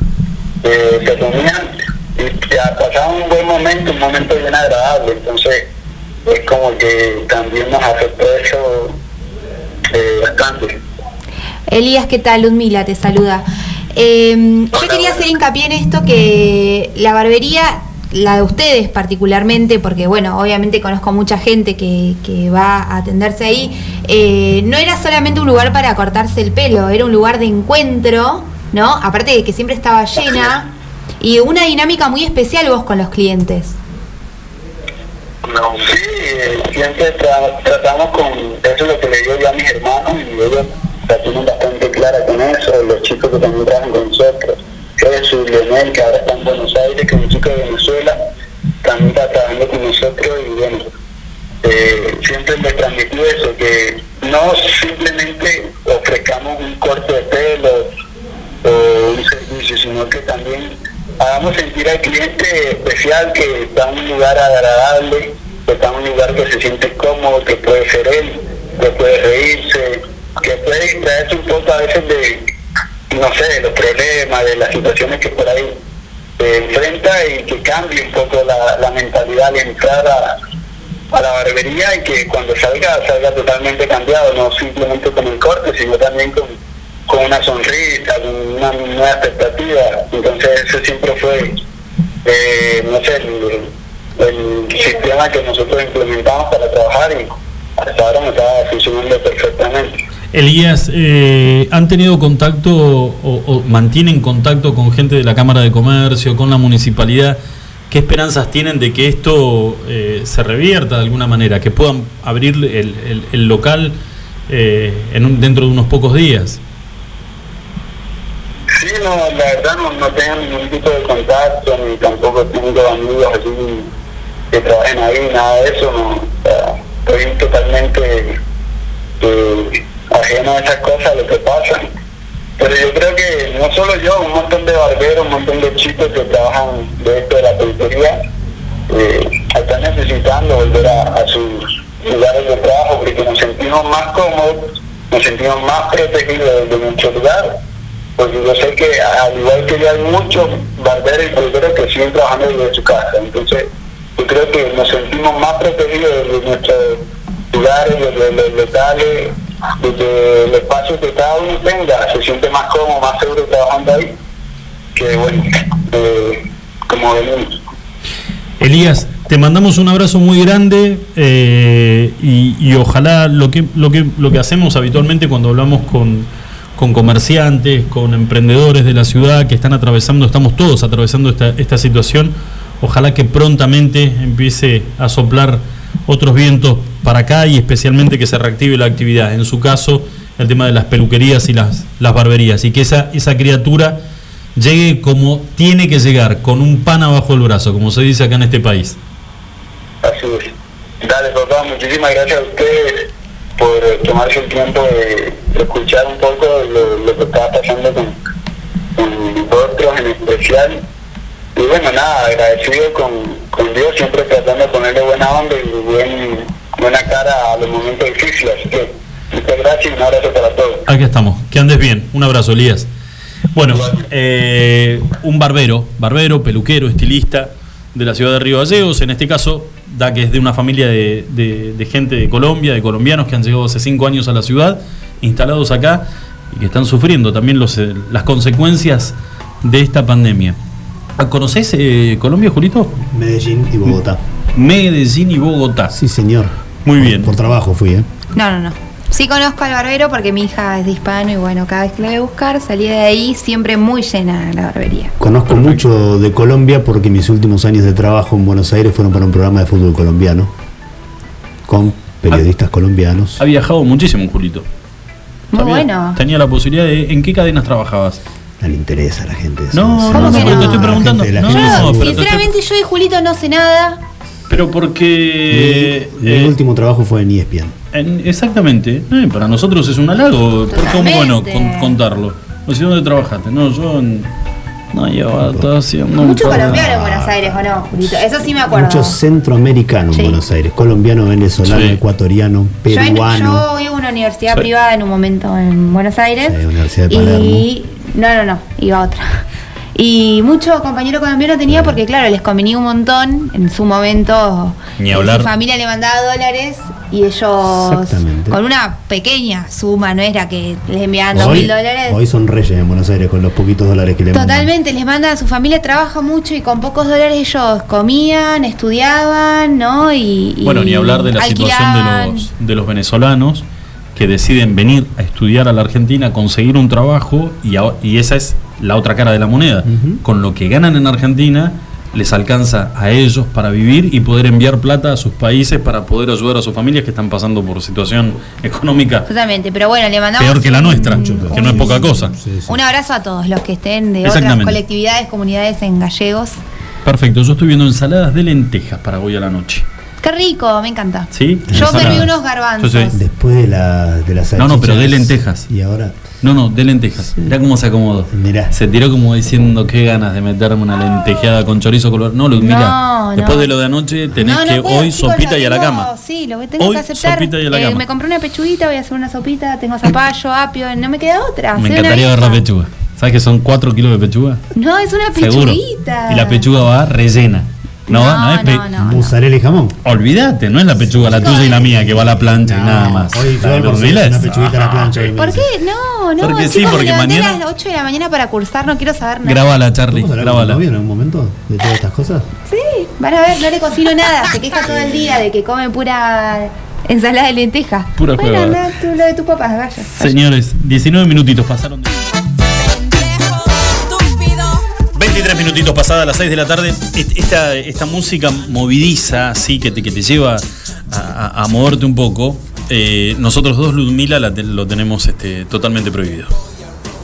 eh, se reunían y ya pasaban un buen momento, un momento bien agradable. Entonces, es como que también nos afectó eso eh, bastante. Elías, ¿qué tal? Ludmila te saluda. Eh, yo quería hacer hincapié en esto que la barbería, la de ustedes particularmente, porque bueno, obviamente conozco mucha gente que, que va a atenderse ahí, eh, no era solamente un lugar para cortarse el pelo, era un lugar de encuentro, ¿no? Aparte de que siempre estaba llena y una dinámica muy especial vos con los clientes. No, sí, siempre tra- tratamos con, eso es lo que le digo yo a mis hermanos y ellos la tienen bastante clara con eso, los chicos que también trabajan con nosotros, Jesús, Leonel, que ahora está en Buenos Aires, que es un chico de Venezuela, también está trabajando con nosotros y bueno, eh, siempre les transmití eso, que no simplemente ofrezcamos un corte de pelo o un servicio, sino que también hagamos sentir al cliente especial que está en un lugar agradable, que está en un lugar que se siente cómodo, que puede ser él, que puede reírse, que puede distraerse un poco a veces de, no sé, de los problemas, de las situaciones que por ahí se enfrenta y que cambie un poco la, la mentalidad al entrar a, la barbería y que cuando salga salga totalmente cambiado, no simplemente con el corte, sino también con, con una sonrisa, con una nueva expectativa. Entonces ese siempre fue, eh, no sé, el, el sistema que nosotros implementamos para trabajar y hasta ahora me está funcionando perfectamente. Elías, eh, ¿han tenido contacto o, o mantienen contacto con gente de la Cámara de Comercio, con la municipalidad? ¿Qué esperanzas tienen de que esto eh, se revierta de alguna manera, que puedan abrir el, local eh, dentro de unos pocos días? Sí, no, la verdad no, no tengo ningún tipo de contacto, ni tampoco tengo amigos así que trabajen ahí, nada de eso, no. Estoy totalmente ajeno a esas cosas, lo que pasa. Pero yo creo que no solo yo, un montón de barberos, un montón de chicos que trabajan de esto de la peluquería, eh, están necesitando volver a, sus lugares de trabajo porque nos sentimos más cómodos, nos sentimos más protegidos de nuestro lugar porque yo sé que al igual que yo hay muchos barberos y peluqueros que siguen trabajando desde su casa, entonces yo creo que nos sentimos más protegidos desde nuestros lugares, desde los locales, desde el espacio que cada uno se siente más cómodo, más seguro trabajando ahí, que bueno, como venimos. Elías, te mandamos un abrazo muy grande eh, y, y ojalá lo que, lo, que, lo que hacemos habitualmente cuando hablamos con, con comerciantes, con emprendedores de la ciudad que están atravesando, estamos todos atravesando esta, esta situación, ojalá que prontamente empiece a soplar otros vientos para acá y especialmente que se reactive la actividad. En su caso, el tema de las peluquerías y las, las barberías y que esa, esa criatura llegue como tiene que llegar, con un pan abajo del brazo, como se dice acá en este país. Así es. Dale, papá, muchísimas gracias a ustedes por tomarse el tiempo de, escuchar un poco lo, que está pasando con, nosotros en especial. Y bueno, nada, agradecido con, con Dios, siempre tratando de ponerle buena onda y buen, buena cara a los momentos difíciles. Así que muchas gracias y un abrazo para todos. Aquí estamos, que andes bien. Un abrazo, Elías. Bueno, eh, un barbero, barbero, peluquero, estilista de la ciudad de Río Gallegos, en este caso, da que es de una familia de, de- de gente de Colombia, de colombianos que han llegado hace cinco años a la ciudad, instalados acá y que están sufriendo también los, eh, las consecuencias de esta pandemia. ¿Conocés eh, Colombia, Julito? Medellín y Bogotá. Medellín y Bogotá. Sí, señor. Muy Por- bien. Por trabajo fui, ¿eh? No, no, no. Sí conozco al barbero porque mi hija es de hispano y bueno, cada vez que la voy a buscar salí de ahí siempre muy llena la barbería. Conozco mucho de Colombia porque mis últimos años de trabajo en Buenos Aires fueron para un programa de fútbol colombiano con periodistas colombianos. Ha viajado muchísimo, Julito. Muy Sabía- bueno. Tenía la posibilidad de. ¿En qué cadenas trabajabas? No le interesa a la gente. eso. No, Sí, ¿Cómo sí, que sí, no? la Te estoy preguntando. No, no, pero te- sinceramente, yo y Julito no sé nada. Pero porque. Mi, mi eh, último trabajo fue en ESPN. en- exactamente. Eh, para nosotros es un halago. Porque cómo bueno con- contarlo. O sea, ¿dónde trabajaste? No, yo en. No, yo estaba haciendo. Mucho colombiano en Buenos Aires, ¿o no, Julito? Eso sí me acuerdo. Muchos centroamericanos Sí. en Buenos Aires. Colombiano, venezolano, Sí. ecuatoriano, Yo, en- peruano. yo iba a una universidad Sí. privada en un momento en Buenos Aires. Sí, Universidad de y no, no, no, iba a otra. Y mucho compañero colombiano tenía porque, claro, les convenía un montón. En su momento, Ni hablar. su familia le mandaba dólares y ellos, con una pequeña suma, no era que les enviaban dos mil dólares. hoy son reyes en Buenos Aires con los poquitos dólares que le mandan. Totalmente, les mandan, su familia trabaja mucho y con pocos dólares ellos comían, estudiaban, ¿no? Y, y Bueno, ni hablar de la situación de los, de los venezolanos que deciden venir a estudiar a la Argentina, conseguir un trabajo y, a- y esa es la otra cara de la moneda. Con lo que ganan en Argentina les alcanza a ellos para vivir y poder enviar plata a sus países para poder ayudar a sus familias que están pasando por situación económica Totalmente, pero bueno, le mandamos peor que la un- nuestra, que no es poca cosa. Sí, sí. Un abrazo a todos los que estén de otras colectividades, comunidades en gallegos. Perfecto, yo estoy viendo ensaladas de lentejas para hoy a la noche. Qué rico, me encanta. ¿Sí? Yo Ensalada. serví unos garbanzos. Yo sé. Después de la, de las No, no, pero de lentejas. Y ahora, No, no, de lentejas. Mirá cómo se acomodó. Mirá. Se tiró como diciendo qué ganas de meterme una lentejeada con chorizo color. No, Ludmila. No, después no. de lo de anoche tenés No, que puedo, hoy chicos, sopita lo y a la cama. Sí, lo que tengo Hoy que aceptar. sopita y a la Eh, cama. me compré una pechuguita, voy a hacer una sopita, tengo zapallo, apio, no me queda otra. Me encantaría ver la pechuga. ¿Sabes que son 4 kilos de pechuga? No, es una Seguro. pechuguita. Y la pechuga va rellena. No, No, no es pe- no, no. mozzarella y jamón. Olvídate, no es la pechuga la tuya y la mía que va a la plancha y nada más. Hoy yo una pechuguita a la plancha. ¿Por qué? No, no. Porque sí, porque mañana- a las 8 de la mañana para cursar, no quiero saber nada. Grabala, Charlie, ¿Vamos a hablar con tu grabala. novio en algún momento de todas estas cosas? Sí, van a ver, no le cocino nada. Se queja todo el día de que come pura ensalada de lentejas. Pura bueno, lo de tu papá, vaya. vaya. Señores, 19 minutitos pasaron de... 23 minutitos pasadas las 6 de la tarde. Est- Esta, esta música movidiza, así que te, que te lleva a, a- a moverte un poco. eh, nosotros dos, Ludmila, la lo tenemos este, totalmente prohibido.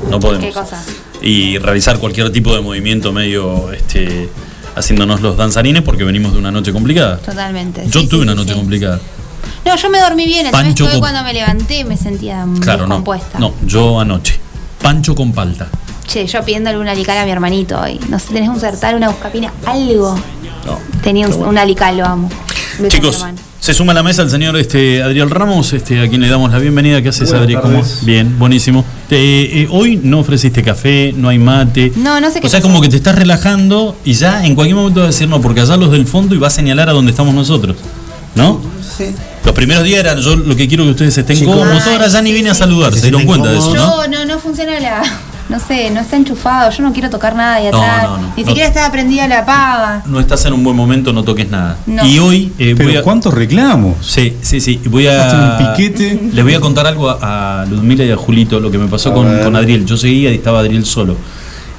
No podemos. ¿Qué cosa? Y realizar cualquier tipo de movimiento medio este, haciéndonos los danzarines porque venimos de una noche complicada. Totalmente. Yo sí, tuve sí, una noche sí. complicada. No, yo me dormí bien, Pancho con- cuando me levanté me sentía Claro, no. descompuesta. No, yo anoche. Pancho con palta. Che, yo pidiéndole una alical a mi hermanito hoy. No sé, tenés un sertal, una buscapina, algo. No. Tenía un, un alical, lo amo. Beso Chicos, se suma a la mesa el señor este, Adriel Ramos, este, a quien le damos la bienvenida. ¿Qué haces, Buenas Adri? ¿Cómo? tardes. Bien, buenísimo. Eh, hoy no ofreciste café, no hay mate. No, no sé qué O sea, pasó. como que te estás relajando y ya en cualquier momento vas a decir no, porque allá los del fondo y va a señalar a donde estamos nosotros. ¿No? Sí. Los primeros días eran yo lo que quiero que ustedes estén cómodos. Ahora ya ni sí, vine a saludar, Se dieron cuenta de eso, ¿no? No, no funciona la. No sé, no está enchufado. Yo no quiero tocar nada de No, atrás. no, no. Ni No. siquiera está prendida la paga. No estás en un buen momento, no toques nada. No. Y hoy eh, voy Pero a. ¿cuántos reclamos? Sí, sí, sí. Voy a. Un piquete. Les voy a contar algo a, a Ludmila y a Julito, lo que me pasó con, Adriel. Yo seguía y estaba Adriel solo.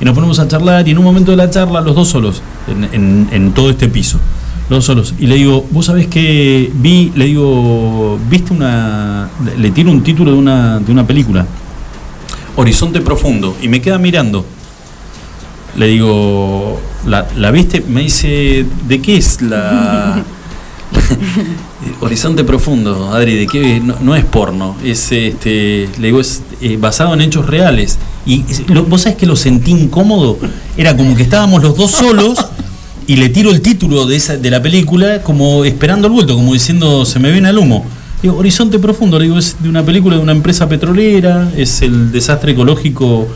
Y nos ponemos a charlar y en un momento de la charla, los dos solos, en, en- en todo este piso. Los dos solos. Y le digo, vos sabés que vi, le digo, viste una. Le, le tiro un título de una, de una película. Horizonte Profundo. Y me queda mirando. Le digo, ¿la, la viste? Me dice, ¿de qué es la. Horizonte Profundo, Adri, ¿de qué? No, no es porno, es este, le digo, es eh, basado en hechos reales. Y es- lo- vos sabés que lo sentí incómodo, era como que estábamos los dos solos y le tiro el título de, esa, de la película como esperando el vuelto, como diciendo, se me viene al humo. Digo, Horizonte Profundo, le digo, es de una película de una empresa petrolera, es el desastre ecológico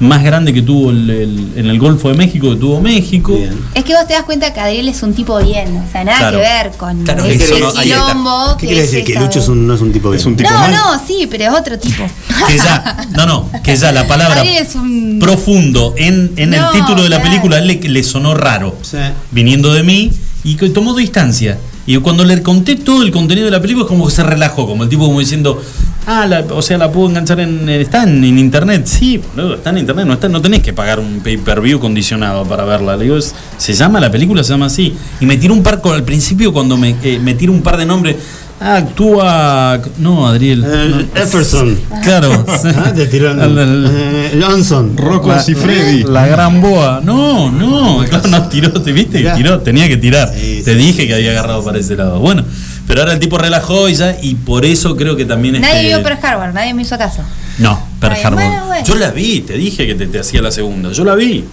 más grande que tuvo el- el- en el Golfo de México, que tuvo México. Bien. Es que vos te das cuenta que Adriel es un tipo bien. O sea, nada Claro. que ver con Claro, el, es que el no- ahí está. quilombo. ¿Qué que quiere es decir? Que esto Lucho es un, no es un tipo Es un bien? tipo No, mal. no, sí, pero es otro tipo. que ya, no, no, que ya la palabra es un- profundo en, en No, el título de la claro. película le, le sonó raro, Sí. viniendo de mí, y que tomó distancia. Y cuando le conté todo el contenido de la película, es como que se relajó, como el tipo como diciendo, ah, la- o sea, la puedo enganchar en. Está en, en internet. Sí, boludo, está en internet, no, está, no tenés que pagar un pay-per-view condicionado para verla. Le digo, es- se llama la película, se llama así. Y me tiró un par al principio cuando me, eh, me tiró un par de nombres. Ah, actúa. No, Adriel. Eh, no. Jefferson. Claro. Ah, te tiró eh, Johnson. Rocco la, Siffredi. la gran boa. No, no, claro, no tiró, ¿te viste? Mirá. Tiró, tenía que tirar. Sí, Te sí, dije que había agarrado para ese lado. Bueno, pero ahora el tipo relajó y ya, y por eso creo que también Nadie este- vio Pearl Harbor, nadie me hizo caso. No, Pearl Ay, Harbor. bueno, bueno. Yo la vi, te dije que te, te hacía la segunda. Yo la vi,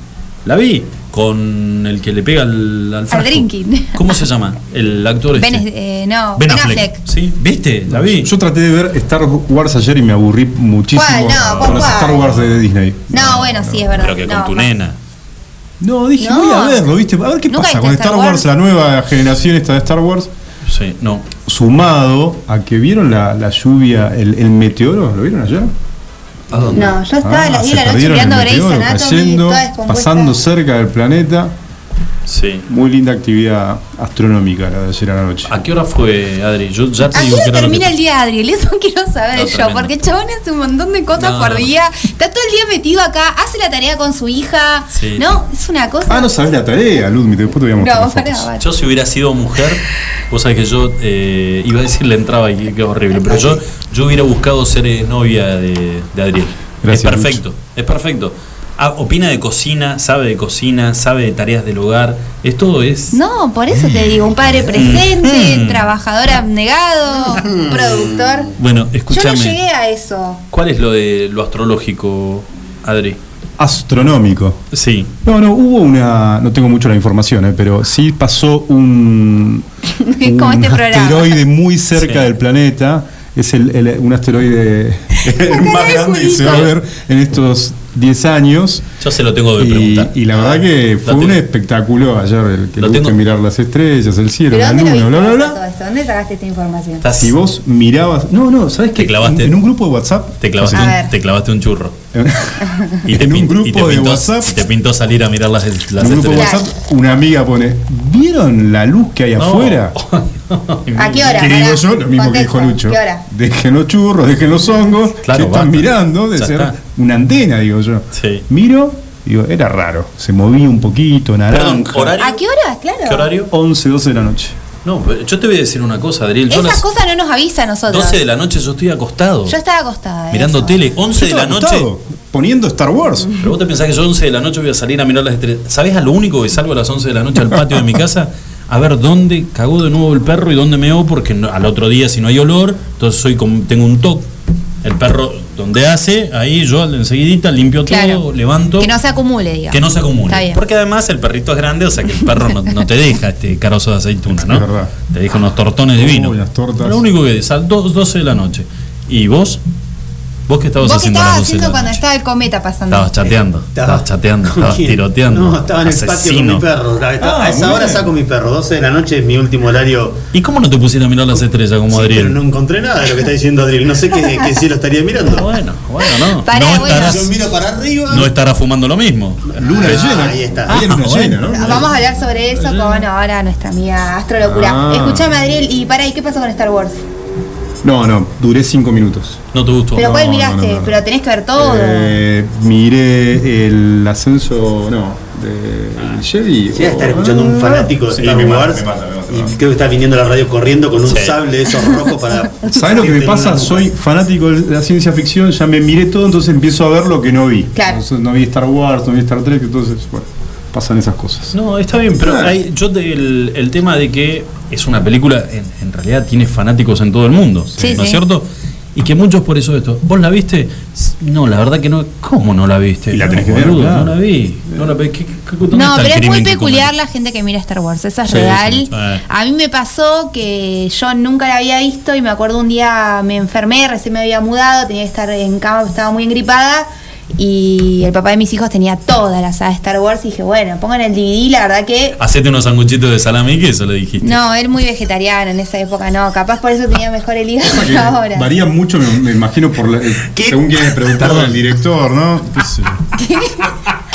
la vi. Con el que le pega al, al frasco. drinking. ¿Cómo se llama? El actor este. Ben, eh, no, Ben Ben Affleck. Affleck. ¿Sí? ¿Viste? La vi. Yo traté de ver Star Wars ayer y me aburrí muchísimo ¿Cuál? No, con las ¿cuál? Star Wars de Disney. No, bueno, sí, es verdad. Pero que con No, tu no. nena. No, dije, No. voy a verlo, ¿viste? A ver qué ¿Nunca pasa con Star Star Wars, Wars? la nueva generación esta de Star Wars, Sí, no. sumado a que vieron la, la lluvia, el, el meteoro, ¿lo vieron ayer? ¿A dónde? No, yo estaba a las 10 Ah, se de la noche mirando Grey's Anatomy, toda pasando cerca del planeta. Sí. Muy linda actividad astronómica la de ayer a la noche. ¿A qué hora fue, Adri? Yo ya te ¿A digo que termina que- el día de Adriel? Eso quiero saber No, yo, tremendo. porque el chabón hace un montón de cosas No, por no. día. Está todo el día metido acá, hace la tarea con su hija. Sí. No, es una cosa. Ah, no sabes la tarea, Ludmi, después te voy a mostrar No, pará. Yo si hubiera sido mujer, vos sabés que yo eh, iba a decir la entraba y qué horrible, pero yo, yo hubiera buscado ser eh, novia de, de Adriel. Gracias, es perfecto, es perfecto. Ah, opina de cocina, sabe de cocina, sabe de tareas del hogar, es todo es... No, por eso te digo, un padre presente, Mm. trabajador abnegado, productor. Bueno, Yo no escúchame, llegué a eso. ¿cuál es lo de lo astrológico, Adri? Astronómico. Sí, No, no, hubo una. No tengo mucho la información, eh, pero sí pasó un. Un este programa. asteroide muy cerca Sí. del planeta. Es el, el- un asteroide el más de grande que se va a ver en estos 10 años. yo se lo tengo que Y, preguntar. y la verdad que fue un espectáculo ayer el que Lo le guste mirar las estrellas, el cielo, ¿Pero la luna, bla, bla, bla. ¿Dónde sacaste esta información? Si vos mirabas. No, no, ¿sabes qué? clavaste- En un grupo de WhatsApp. te, clavaste un, te clavaste un churro. Y te, en un grupo y te de pintó, WhatsApp. y te pintó salir a mirar las, las En un grupo de estrellas. WhatsApp, una amiga pone: ¿Vieron la luz que hay No. afuera? ¿A qué hora? ¿Qué digo yo? Lo mismo que dijo Lucho. ¿Qué hora? Dejen los churros, dejen los hongos. Claro, que están mirando de ser. Una antena, digo yo. Sí. Miro, digo, era raro. Se movía un poquito, naranja. Perdón, horario. ¿A qué hora? Claro. ¿Qué horario? 11, 12 de la noche. No, pero yo te voy a decir una cosa, Adriel. Yo a Esas las cosas no nos avisa a nosotros. 12 de la noche yo estoy acostado. Yo estaba acostada. de mirando eso. tele. 11 de la estaba noche. acostado, Poniendo Star Wars. Pero vos te pensás que yo 11 de la noche voy a salir a mirar las estrellas. ¿Sabés a lo único que salgo a las 11 de la noche al patio de mi casa? A ver dónde cagó de nuevo el perro y dónde meó, porque no- al otro día si no hay olor, entonces soy como, tengo un toque. El perro donde hace, ahí yo enseguidita limpio todo, levanto. Que no se acumule, digamos. Que no se acumule. Está bien. Porque además el perrito es grande, o sea que el perro no, no te deja este carozo de aceituna, ¿no? Es verdad. Te deja unos tortones las tortas. Lo único que es, a dos- 12 de la noche. ¿Y vos? ¿Vos qué estabas ¿Vos haciendo a estabas las 12 de haciendo cuando estaba el cometa pasando? Estabas chateando, estabas chateando, ¿Con estabas quién? tiroteando. No, estaba en el patio con mi perro. Ah, a esa hora bien. saco mi perro. 12 de la noche es mi último horario. ¿Y cómo no te pusiste a mirar las estrellas como Sí, Adriel? pero no encontré nada de lo que está diciendo Adriel. No sé qué, qué cielo estaría mirando. Bueno, bueno, no. No, bueno. estarás, Yo miro para arriba. no estarás fumando lo mismo. Luna Ah, llena. ahí está. Ah, bueno. llena, ¿no? Vamos a hablar sobre eso con ahora nuestra amiga Astrolocura. Ah. Escuchame, Adriel, y pará, ¿y qué pasó con Star Wars? No, no, duré 5 minutos. No te gustó. ¿Pero cuál no, miraste? no, no. Pero tenés que ver todo. Eh, miré el ascenso, no, de Jedi. Sí, estar escuchando un fanático de Sí, Star me mata, Wars me mata, me mata, me y creo que está viniendo a la radio corriendo con un Sí. sable de esos rojos para. ¿Sabes lo que me pasa? Soy fanático de la ciencia ficción, ya me miré todo, entonces empiezo a ver lo que no vi. Claro. Entonces, no vi Star Wars, no vi Star Trek, entonces, bueno, pasan esas cosas. No, está bien, pero hay, yo te- el, el tema de que es una película, en, en realidad tiene fanáticos en todo el mundo, Sí, ¿no es sí. cierto? Y que muchos por eso esto. ¿Vos la viste? No, la verdad que no. ¿Cómo no la viste? Y la No, tenés que ver, boludo, claro. No la vi. No la. ¿Qué- qué- dónde No, pero es muy peculiar la gente que mira Star Wars, eso es Sí, real. sí, sí. A mí me pasó que yo nunca la había visto y me acuerdo un día me enfermé, recién me había mudado, tenía que estar en cama, estaba muy engripada y el papá de mis hijos tenía toda la saga de Star Wars y dije, bueno, pongan el DVD, la verdad que... Hacete unos sanguchitos de salami y queso, le dijiste. No, él muy vegetariano en esa época, no, capaz por eso tenía mejor el hígado que ahora. Varía mucho, me, me imagino, por la- según quién le preguntaron al director, ¿no? ¿Qué?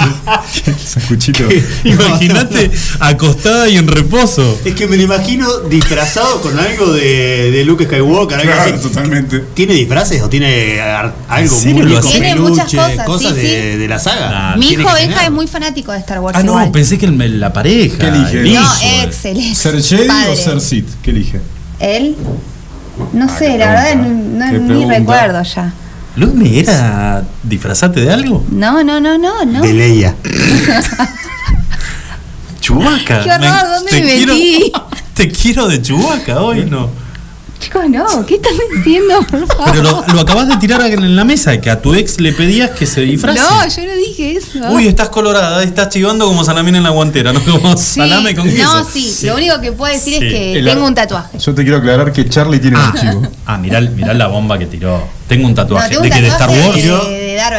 Sanguchito. Imagínate acostada y en reposo. Es que me lo imagino disfrazado con algo de, de Luke Skywalker. Algo Claro, así. totalmente. ¿Tiene disfraces o tiene algo ¿En serio muy hace? Tiene peluche, muchas cosas, sí, de, sí. de la saga? Nah, Mi hijo Benja es muy fanático de Star Wars. Ah, no, pensé que el- la pareja. ¿Qué elige? el. No, excelente. ¿Ser Jedi o ser Sith? ¿Qué elige? Él. No Ah, sé, la verdad no, Qué ni pregunta. recuerdo ya. Lumi, ¿era disfrazate de algo? No, no, no, no, no. De Leia. Chubaca. Qué horror, ¿dónde me quiero, metí? te quiero de Chubaca hoy, ¿no? Chicos, no, ¿qué están diciendo, por favor? Pero lo, lo acabas de tirar en la mesa, que a tu ex le pedías que se disfrace. No, yo no dije eso. Uy, estás colorada, estás chivando como salamín en la guantera, ¿no? Como Sí, salame con queso. No, sí, lo único que puedo decir Sí. es que El- tengo un tatuaje. Yo te quiero aclarar que Charlie tiene un archivo. Ah, mirá, mirá la bomba que tiró. Tengo un No, tatuaje. tengo ¿De un qué? ¿De Star Wars? de, de Darth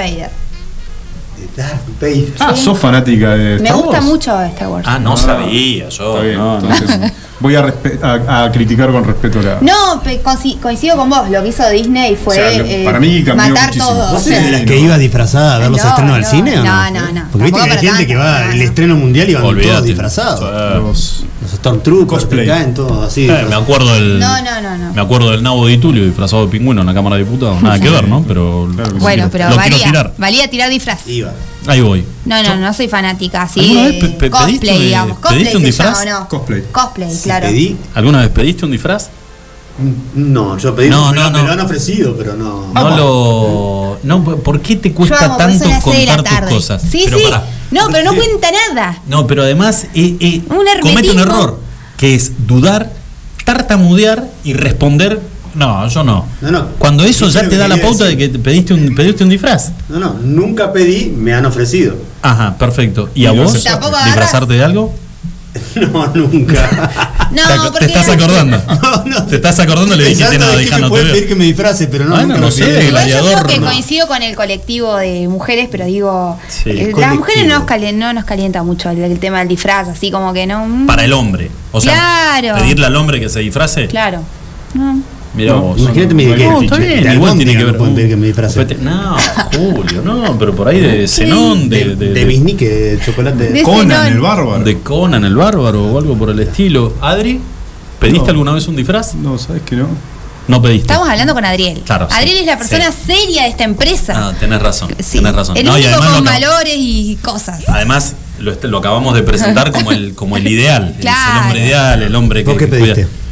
Vader. Ah, sos fanática de Me Star gusta Wars? mucho Star Wars. Ah, no Ah. sabía yo. Está bien, no, no. entonces voy a, a- a criticar con respeto la. No, coincido con vos. Lo que hizo Disney fue O sea, lo- eh, para mí cambió matar muchísimo. todo. ¿Vos o sea, de las que iba disfrazada a ver los No, estrenos del no, cine o no? no, no, no. Porque viste que hay gente que va al no. estreno mundial y van Olvídate. todos disfrazados. Los- Los Stormtroopers Cosplay. que caen todos así. Eh, me acuerdo del. No, no, no, no. Me acuerdo del nabo de Tulio disfrazado de pingüino en la Cámara de Diputados. Nada que ver, ¿no? Pero. Claro que sí. Bueno, pero Lo valía, tirar. valía tirar disfraz. Iba. Ahí voy. No, no, no soy fanática, así. ¿Alguna vez eh, pe- pe- cosplay, pediste un- digamos. Cosplay pediste un se disfraz? llama, ¿o no? Cosplay. Cosplay, claro. pedí. ¿Alguna vez pediste un disfraz? No, yo pedí. No, me, no, lo- me no. lo han ofrecido, pero no. No lo. No, ¿Por qué te cuesta tanto de contar tus cosas? Sí, Pero sí. pará. No, pero no cuenta nada. No, pero además eh, eh, Un comete un error, que es dudar, tartamudear y responder. No, yo no. No, no. Cuando eso ya te que da la pauta de decir. que te pediste un, pediste un disfraz. No, no, nunca pedí, me han ofrecido. Ajá, perfecto. ¿Y Y a vos? ¿Disfrazarte de algo? No, nunca. No, ¿Te, porque. te estás acordando? No, no. ¿Te estás acordando? Le dijiste nada, de que me no veo. pedir que me disfrace, pero no, Bueno, nunca no me sé, pidieron. Igual yo creo gladiador, que no. coincido con el colectivo de mujeres, pero digo, Sí. las Colectivo. mujeres no nos, calien- no nos calienta mucho el, el tema del disfraz, así como que no. mm, Para el hombre. O sea, Claro. pedirle al hombre que se disfrace. Claro. No. Mira No, vos. Imagínate mi No, que No, está de- bien, de igual tiene que no ver. pedir que me disfrace. No, Julio, no, pero por ahí de cenón, de, de, de, de bisnique, de chocolate. De- Conan, Zenón. el bárbaro. de Conan el bárbaro o algo por el estilo. Adri, ¿pediste No. alguna vez un disfraz? No, ¿sabes que no? No pediste. Estamos hablando con Adriel. Claro, sí. Adriel es la persona seria de esta empresa. Ah, tenés razón. Sí. Tenés razón. El No, y además con valores y cosas. además lo, lo acabamos de presentar como el, como el ideal. Es el Claro. hombre ideal, el hombre que. ¿Vos qué que cuida. pediste?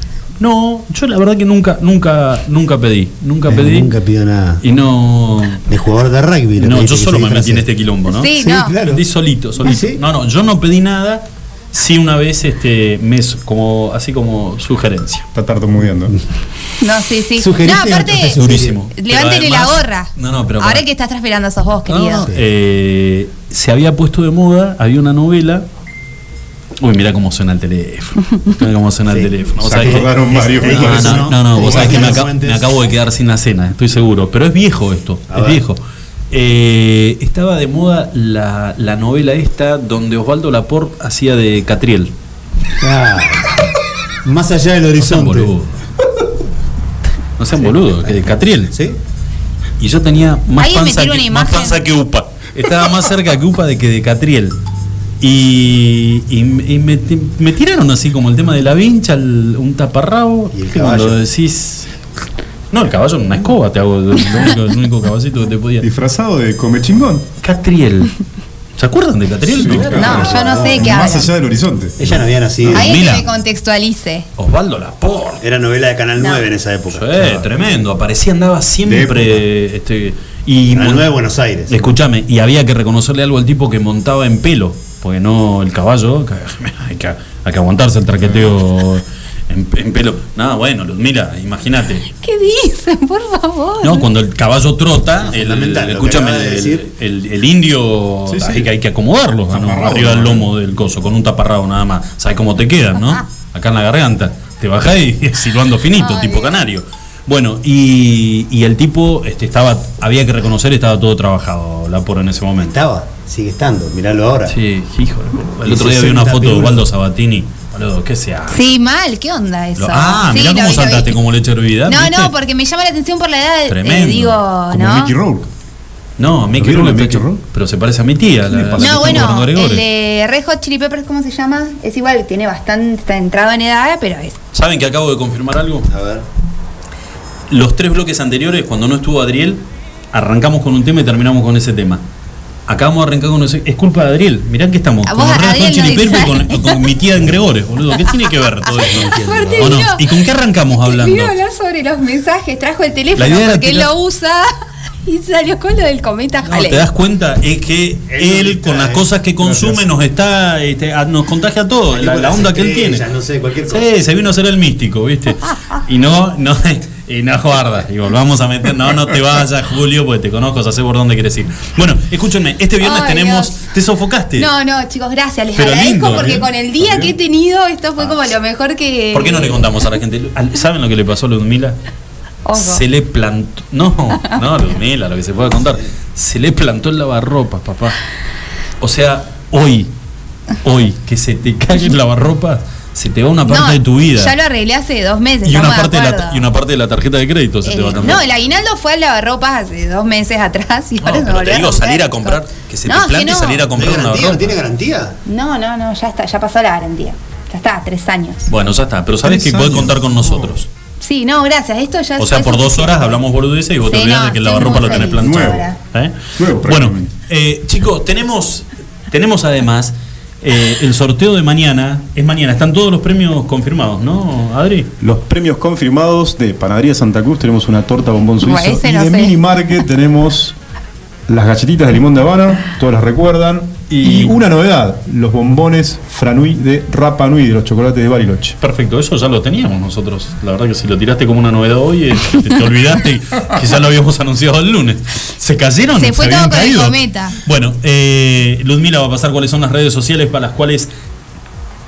No, yo la verdad que nunca, nunca, nunca pedí. Nunca Eh, pedí. Nunca pidió nada. Y no. De jugador de rugby. No, yo solo me metí en este quilombo, ¿no? Sí, Sí, no. claro. Pedí solito, solito. ¿Ah, sí? No, no, yo no pedí nada. Sí, una vez, este, me, como, así como sugerencia. Está tartamudeando. No, sí, sí. Sugeriste no, aparte, te Durísimo. levántele la gorra. No, no, pero. Ahora pará. que estás transpirando sos vos, No, querido. no, eh, se había puesto de moda, había una novela. Uy, mira cómo suena el teléfono. Mira cómo suena Sí. el teléfono. Vos Se sabés que- acordaron varios, me No, No, no, no, no, vos sabés que me, acabo de quedar sin la cena, estoy seguro. Pero es viejo esto, A es ver. viejo. Eh, estaba de moda la, la novela esta donde Osvaldo Laporte hacía de Catriel. Ah, más allá del No sean horizonte. boludos. No sean boludos, que de Catriel. ¿Sí? Y yo tenía más panza, que, más panza que Upa. Estaba más cerca que Upa de que de Catriel. Y, y me- y me, me tiraron así como el tema de la vincha, el- un taparrabo. ¿Y el cuando caballo? decís. No, el caballo en una escoba te hago. Lo único, el único caballito que te podía. Disfrazado de come chingón. Catriel. ¿Se acuerdan de Catriel? Sí, No. claro. No, yo no sé de qué Más hablan. allá del horizonte. Ella no había nacido. Alguien Mira. que me contextualice. Osvaldo Laporte. Era novela de Canal No. 9 en esa época. Sí, tremendo. Aparecía, andaba siempre. Este, y Canal mon- 9 Buenos Aires. Escúchame, y había que reconocerle algo al tipo que montaba en pelo, porque no el caballo, que- hay que, hay que aguantarse el traqueteo en, en pelo. Nada, bueno, Ludmila, imagínate. ¿Qué dicen, por favor? No, cuando el caballo trota, el, escúchame, el, decir. el- el indio Sí, sí. Hay, que, hay que acomodarlo ¿no? Arriba del lomo del coso, con un taparrabo nada más. ¿Sabes cómo te quedan, no? Acá en la garganta. Te bajás y silbando finito, Ay, tipo canario. Bueno, y, y el tipo este, estaba, había que reconocer, estaba todo trabajado, la por en ese momento. Estaba, sigue estando, miralo ahora. Sí, hijo. El Y otro día vi una 60 foto de. Osvaldo Sabatini. Boludo, ¿qué se hace? Sí, mal, ¿qué onda eso? Lo- ah, Sí, mirá cómo vi, saltaste como leche hervida. No, ¿viste? no, porque me llama la atención por la edad, eh, Tremendo. digo, Como ¿no? Mickey Rourke. No, Mickey Rourke, Mickey hecho- pero se parece a mi tía. La, la No, bueno, el de Red Hot Chili Peppers, ¿cómo se llama? Es igual, tiene bastante, está entrado en edad, pero es. ¿Saben que acabo de confirmar algo? A ver. Los tres bloques anteriores, cuando no estuvo Adriel, arrancamos con un tema y terminamos con ese tema. Acabamos de arrancar con ese. Es culpa de Adriel. Mirá que estamos. A Con Adriel, Chili no con, distraes. con mi tía en Gregores, boludo. ¿Qué tiene que ver todo esto? Aparte ¿O no? ¿Y con qué arrancamos hablando? Vino a hablar sobre los mensajes, trajo el teléfono La idea era porque él tirar- lo usa y salió con lo del cometa No, Halley. ¿Te das cuenta? Es que él, con las cosas que consume, nos está este, a- nos contagia a todos. La, la onda que él tiene. No sé, cualquier cosa. Sí, se vino a ser el místico, ¿viste? Y no, no, y no guarda. Y volvamos a meter, no, no te vayas, Julio, porque te conozco, sé por dónde quieres ir. Bueno, escúchenme, este viernes tenemos. Dios. ¿Te sofocaste? No, no, chicos, gracias. Les Pero agradezco lindo, porque con el día que he tenido, esto fue como lo mejor que. ¿Por qué no le contamos a la gente? ¿Saben lo que le pasó a Ludmila? Ojo. Se le plantó. No, no, Ludmila, lo que se puede contar. Se le plantó el lavarropas, papá. O sea, hoy, hoy, que se te cae el lavarropas, se te va una parte No, de tu vida. Ya lo arreglé hace dos meses. y, una parte de la, y una parte de la tarjeta de crédito se te va Eh, también. no, el aguinaldo fue al lavarropas hace dos meses atrás y No, ahora pero volvió te digo, romper. salir a comprar, que se No, te plante y no. salir a ¿No comprar tiene una garantía? ¿No ropa. tiene garantía? No, no, no, ya está, ya pasó la garantía. Ya está, tres años. Bueno, ya está, pero sabes que Tres podés años. contar con nosotros. Sí, no, gracias. Esto ya O sea, por dos horas hablamos boludeces y vos te olvidás no, de que el lavarropa lo tenés planchado. ¿Eh? Nuevo, Bueno, eh, chicos, tenemos, tenemos además eh, el sorteo de mañana. Es mañana, están todos los premios confirmados, ¿no, Adri? Los premios confirmados de Panadería Santa Cruz tenemos una torta bombón suizo Bueno, y no de sé. Mini Market tenemos las galletitas de limón de Habana, todas las recuerdan, y, Y- una novedad, los bombones Franui de Rapa Nui de los chocolates de Bariloche. Perfecto, eso ya lo teníamos nosotros. La verdad que si lo tiraste como una novedad hoy, eh, te, te olvidaste que ya lo habíamos anunciado el lunes. ¿Se cayeron? Se fue todo habían con el caído? cometa. Bueno, eh, Ludmila va a pasar cuáles son las redes sociales para las cuales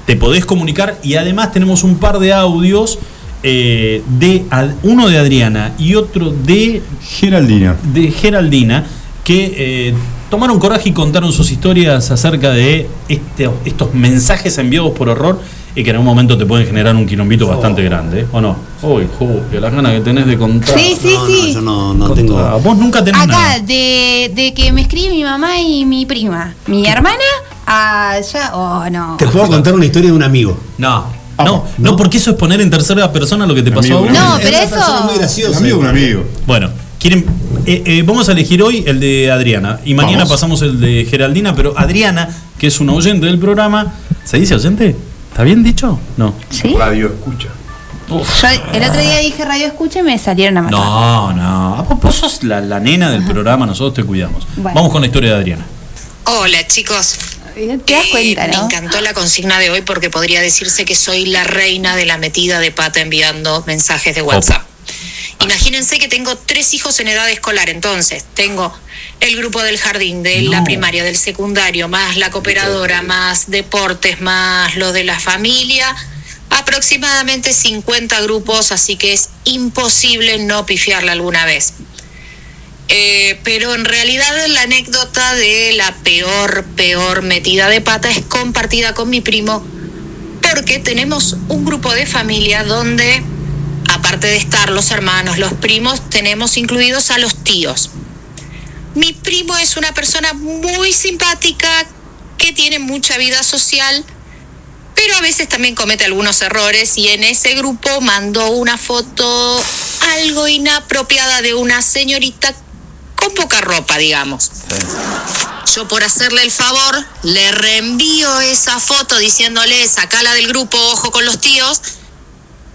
te podés comunicar y además tenemos un par de audios eh, de uno de Adriana y otro de, Geraldina. de Geraldina que eh, tomaron coraje y contaron sus historias acerca de este- estos mensajes enviados por error y que en un momento te pueden generar un quilombito bastante grande, ¿eh? ¿o no? Uy, Julio, las ganas que tenés de contar. Sí, sí, no, sí. No, yo no, no tengo. Vos nunca tenés Acá, nada. de, de que me escribe mi mamá y mi prima. Mi hermana, allá. Oh, no. Te puedo contar una historia de un amigo. No, Ah, no, no, no. porque eso es poner en tercera persona lo que te pasó a vos. No, Es pero eso- muy graciosa. Un amigo, un amigo. Bueno, quieren, eh, eh, vamos a elegir hoy el de Adriana y mañana Vamos. pasamos el de Geraldina, pero Adriana, que es una oyente del programa, ¿se dice oyente? ¿Está bien dicho? No. ¿Sí? Radio escucha. Yo el otro día dije radio escucha y me salieron a matar. No, no. Vos- Vos sos la, la nena del programa, nosotros te cuidamos. Bueno. Vamos con la historia de Adriana. Hola chicos. Te das Eh, cuenta, Me ¿no? encantó la consigna de hoy porque podría decirse que soy la reina de la metida de pata enviando mensajes de WhatsApp. Imagínense que tengo tres hijos en edad escolar, entonces tengo el grupo del jardín, de la primaria, del secundario, más la cooperadora, más deportes, más lo de la familia, aproximadamente 50 grupos, así que es imposible no pifiarla alguna vez. Eh, pero en realidad la anécdota de la peor, peor metida de pata es compartida con mi primo porque tenemos un grupo de familia donde, aparte de estar los hermanos, los primos, tenemos incluidos a los tíos. Mi primo es una persona muy simpática, que tiene mucha vida social, pero a veces también comete algunos errores y en ese grupo mandó una foto algo inapropiada de una señorita con poca ropa, digamos. Yo por hacerle el favor le reenvío esa foto diciéndole sacala del grupo, ojo con los tíos,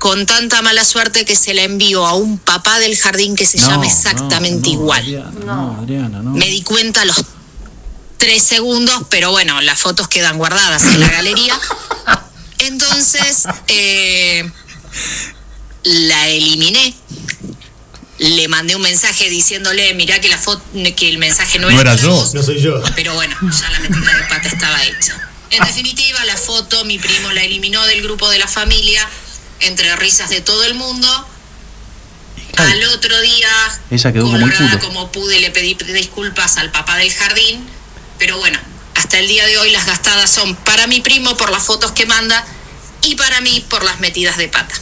con tanta mala suerte que se la envío a un papá del jardín que se No, llama no, exactamente no, igual. Adriana, no, Adriana, no. Me di cuenta a los tres segundos, pero bueno, las fotos quedan guardadas en la galería. Entonces, eh, la eliminé. Le mandé un mensaje diciéndole, mirá que la foto, que el mensaje no, No era para yo. vos". No soy yo. Pero bueno, ya la metida de pata estaba hecha. En definitiva, la foto, mi primo la eliminó del grupo de la familia, entre risas de todo el mundo. claro, Al otro día, Ella quedó como el colorada culo. como pude, le pedí disculpas al papá del jardín. Pero bueno, hasta el día de hoy las gastadas son para mi primo por las fotos que manda y para mí por las metidas de pata.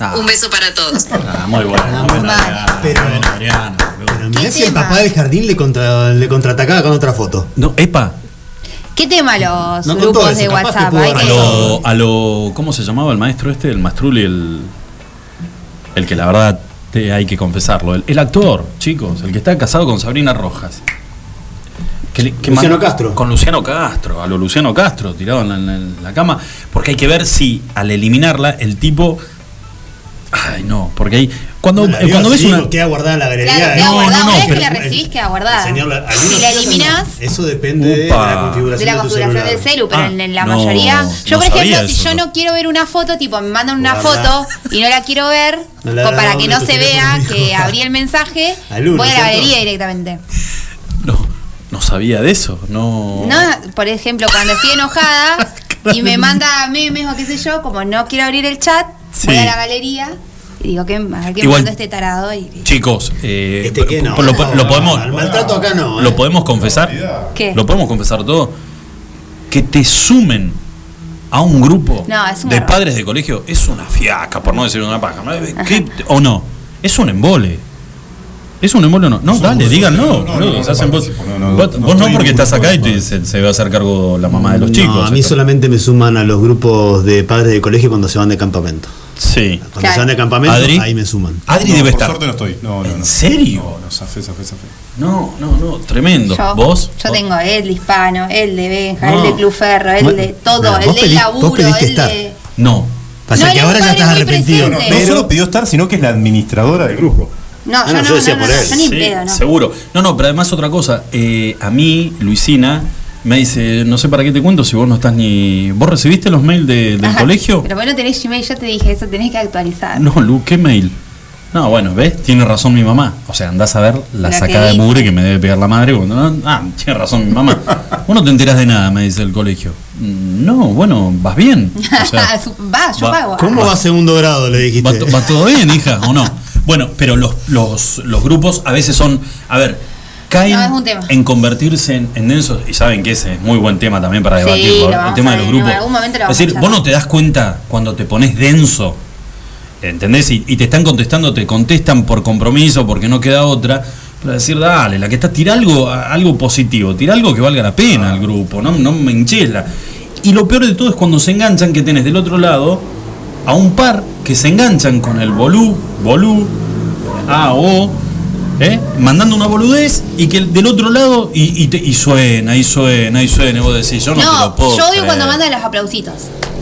Ah. Un beso para todos. Ah, muy bueno. muy bueno. Adriana, Pero- bueno, Adriana. Pero mirá ¿Qué si el papá del jardín le, contra, le contraatacaba con otra foto. No, epa, ¿Qué tema los No grupos eso, de que WhatsApp? Hay a que- lo, a lo. ¿Cómo se llamaba el maestro este? El Mastrulli, el. El que la verdad te, hay que confesarlo. El, el actor, chicos, el que está casado con Sabrina Rojas. Que que Luciano Castro. Con Luciano Castro, a lo Luciano Castro, tirado en la, en la- en la cama. Porque hay que ver si al eliminarla el tipo. Ay, no, porque ahí. Cuando, La eh, cuando ves una. Queda guardada en la galería. Claro, ¿eh? queda no, guardada. no, Una vez pero- que la recibís, queda guardada. Señor, la- si la eso no. eliminás Eso depende de la configuración de la configuración celular. del celu, pero Ah, en, en la no, mayoría. Yo, no por ejemplo, si yo no. no quiero ver una foto, tipo, me mandan una Guarda. foto y no la quiero ver, No para que no se vea que abrí el mensaje, uno, voy a la ¿cierto? galería directamente. No, no sabía de eso. No. No, por ejemplo, cuando estoy enojada y me manda memes o qué sé yo, como no quiero abrir el chat, voy a la galería y digo, ¿qué, a ver qué me Igual- este tarado? Y, Chicos, eh, Este que no. lo, lo- podemos. El maltrato acá no. ¿Lo ¿eh? podemos confesar? ¿Qué? ¿Lo podemos confesar todo? Que te sumen a un grupo No, es un de error. padres de colegio es una fiaca, por no decir una paja. ¿no? ¿Qué- ¿O no? Es un embole. ¿Es un embole o no? No, dale, díganlo. no, hacen vos, no, vos- porque estás acá y te- se, se va a hacer cargo la mamá de los chicos. A mí Esto- solamente me suman a los grupos de padres de colegio cuando se van de campamento. Sí. Cuando Claro. se van de campamento, Adri. ahí me suman. Adri No, debe por estar. suerte no estoy. No, no, ¿En no. serio? No, no, zafé, zafé, zafé. No, no, no, tremendo. Yo, ¿Vos? Yo ¿Vos? tengo el de hispano, el de Benja, No. el de Club Ferro, el de todo, el pedí- laburo, vos pediste el estar. de. No. Pasa No, que ahora ya estás arrepentido. No Pero solo pidió estar, sino que es la administradora del grupo. No, Ah, yo no, no, yo no, decía no, por no, él. yo ni Sí, pedo, ¿no? Seguro. No, no, pero además otra cosa. eh, a mí, Luisina, me dice, no sé para qué te cuento si vos no estás ni... ¿Vos recibiste los mails de- del Ajá. colegio? Pero vos no tenés Gmail, yo te dije eso, tenés que actualizar. No, Lu, ¿qué mail? No, bueno, ¿ves? Tiene razón mi mamá. O sea, andás a ver la sacada de mugre que me debe pegar la madre. Cuando, no, ah, tiene razón mi mamá. Vos no te enterás de nada, me dice el colegio. "Mm, No, bueno, vas bien. O sea, Su- va, yo va- pago. ¿Cómo va a segundo grado? Le dijiste. ¿Va, va todo bien, hija, o no? Bueno, pero los, los, los grupos a veces son, a ver, caen No, es un tema. en convertirse en, en densos, y saben que ese es muy buen tema también para Sí, lo el tema de los grupos. es decir, vos no te das cuenta cuando te pones denso, ¿entendés? Y, y te están contestando, te contestan por compromiso, porque no queda otra. Para decir, dale, la que está, tira algo, algo positivo, tira algo que valga la pena al grupo, no, no me hinchela. Y lo peor de todo es cuando se enganchan que tenés del otro lado a un par que se enganchan con el bolú, bolú, a o, ¿eh? mandando una boludez y que el del otro lado y, y, te- y suena, y suena, y suena, y vos decís, yo no, te No, lo puedo yo odio creer. cuando mandan los aplausitos.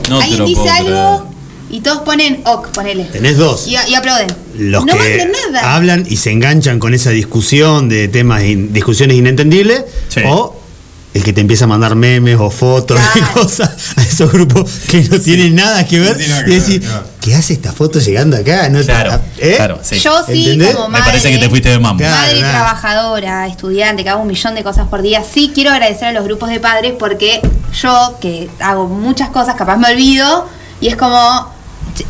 No te Alguien lo dice puedo algo y todos ponen ok, ponele. Tenés dos. Y, y aplauden. Los no que nada. hablan y se enganchan con esa discusión de temas, in- discusiones inentendibles, Sí. o el que te empieza a mandar memes o fotos y Claro. cosas a esos grupos que no tienen nada que ver No y decir, claro. ¿qué hace esta foto llegando acá? No te- Claro, ¿eh? claro, sí. Yo sí, ¿Entendés? como Me madre, parece que te fuiste de mambo. Claro. madre nada. trabajadora, estudiante, que hago un millón de cosas por día, sí quiero agradecer a los grupos de padres porque yo, que hago muchas cosas, capaz me olvido, y es como,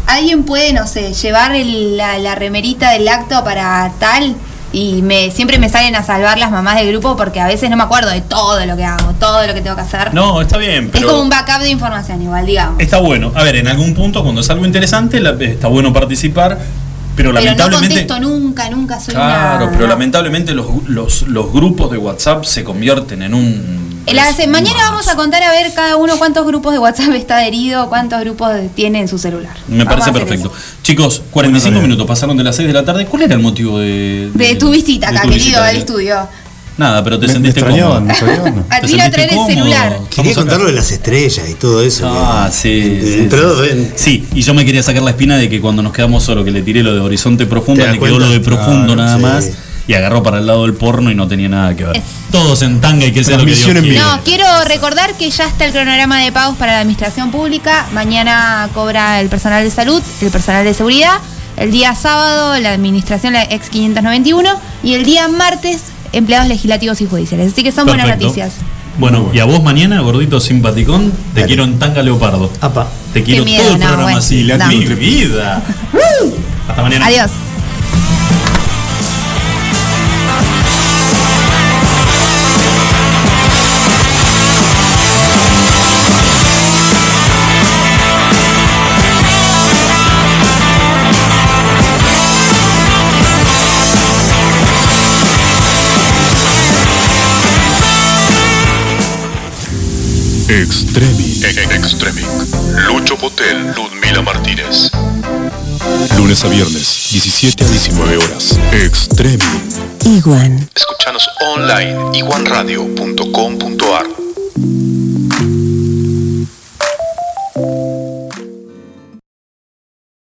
alguien puede, no sé, llevar el- la, la remerita del acto para tal, y me siempre me salen a salvar las mamás del grupo porque a veces no me acuerdo de todo lo que hago, todo lo que tengo que hacer. No, está bien, es pero como un backup de información igual, digamos. está bueno. A ver, en algún punto cuando es algo interesante la- está bueno participar, pero Pero no lamentablemente contesto nunca, nunca soy Claro, una... pero lamentablemente los, los, los grupos de WhatsApp se convierten en un La mañana más. vamos a contar a ver cada uno cuántos grupos de WhatsApp está adherido, cuántos grupos tiene en su celular. Me Vamos parece perfecto. eso. Chicos, 45 minutos pasaron de las 6 de la tarde. ¿Cuál era el motivo de, De tu visita acá, tu querido, visita? al estudio. Nada, pero te Me- me sentiste extrañaban, cómodo. me extrañaban. A ¿Te ti a traer el celular. Quería contar lo de las estrellas y todo eso. Ah, sí. sí, Entre sí, dos, sí. y yo me quería sacar la espina de que cuando nos quedamos solos, que le tiré lo de horizonte profundo, ¿Te das le quedó lo de profundo Claro, nada sí. más. Y agarró para el lado del porno y no tenía nada que ver. Es- Todos en tanga y que sea lo que Dios. No, quiero recordar que ya está el cronograma de pagos para la administración pública. Mañana cobra el personal de salud, el personal de seguridad. El día sábado la administración, la ex 591. Y el día martes, empleados legislativos y judiciales. Así que son buenas noticias. Bueno, y a vos mañana, gordito simpaticón, te Dale. quiero en tanga leopardo. Apa. Te quiero miedo, todo el no, programa bueno, así. no. Mi vida. Hasta mañana. Adiós. Extremic. Extremic. Lucho Potel, Ludmila Martínez. Lunes a viernes, 17 a 19 horas. Extremic. Iguan. Escuchanos online iguanradio.com.ar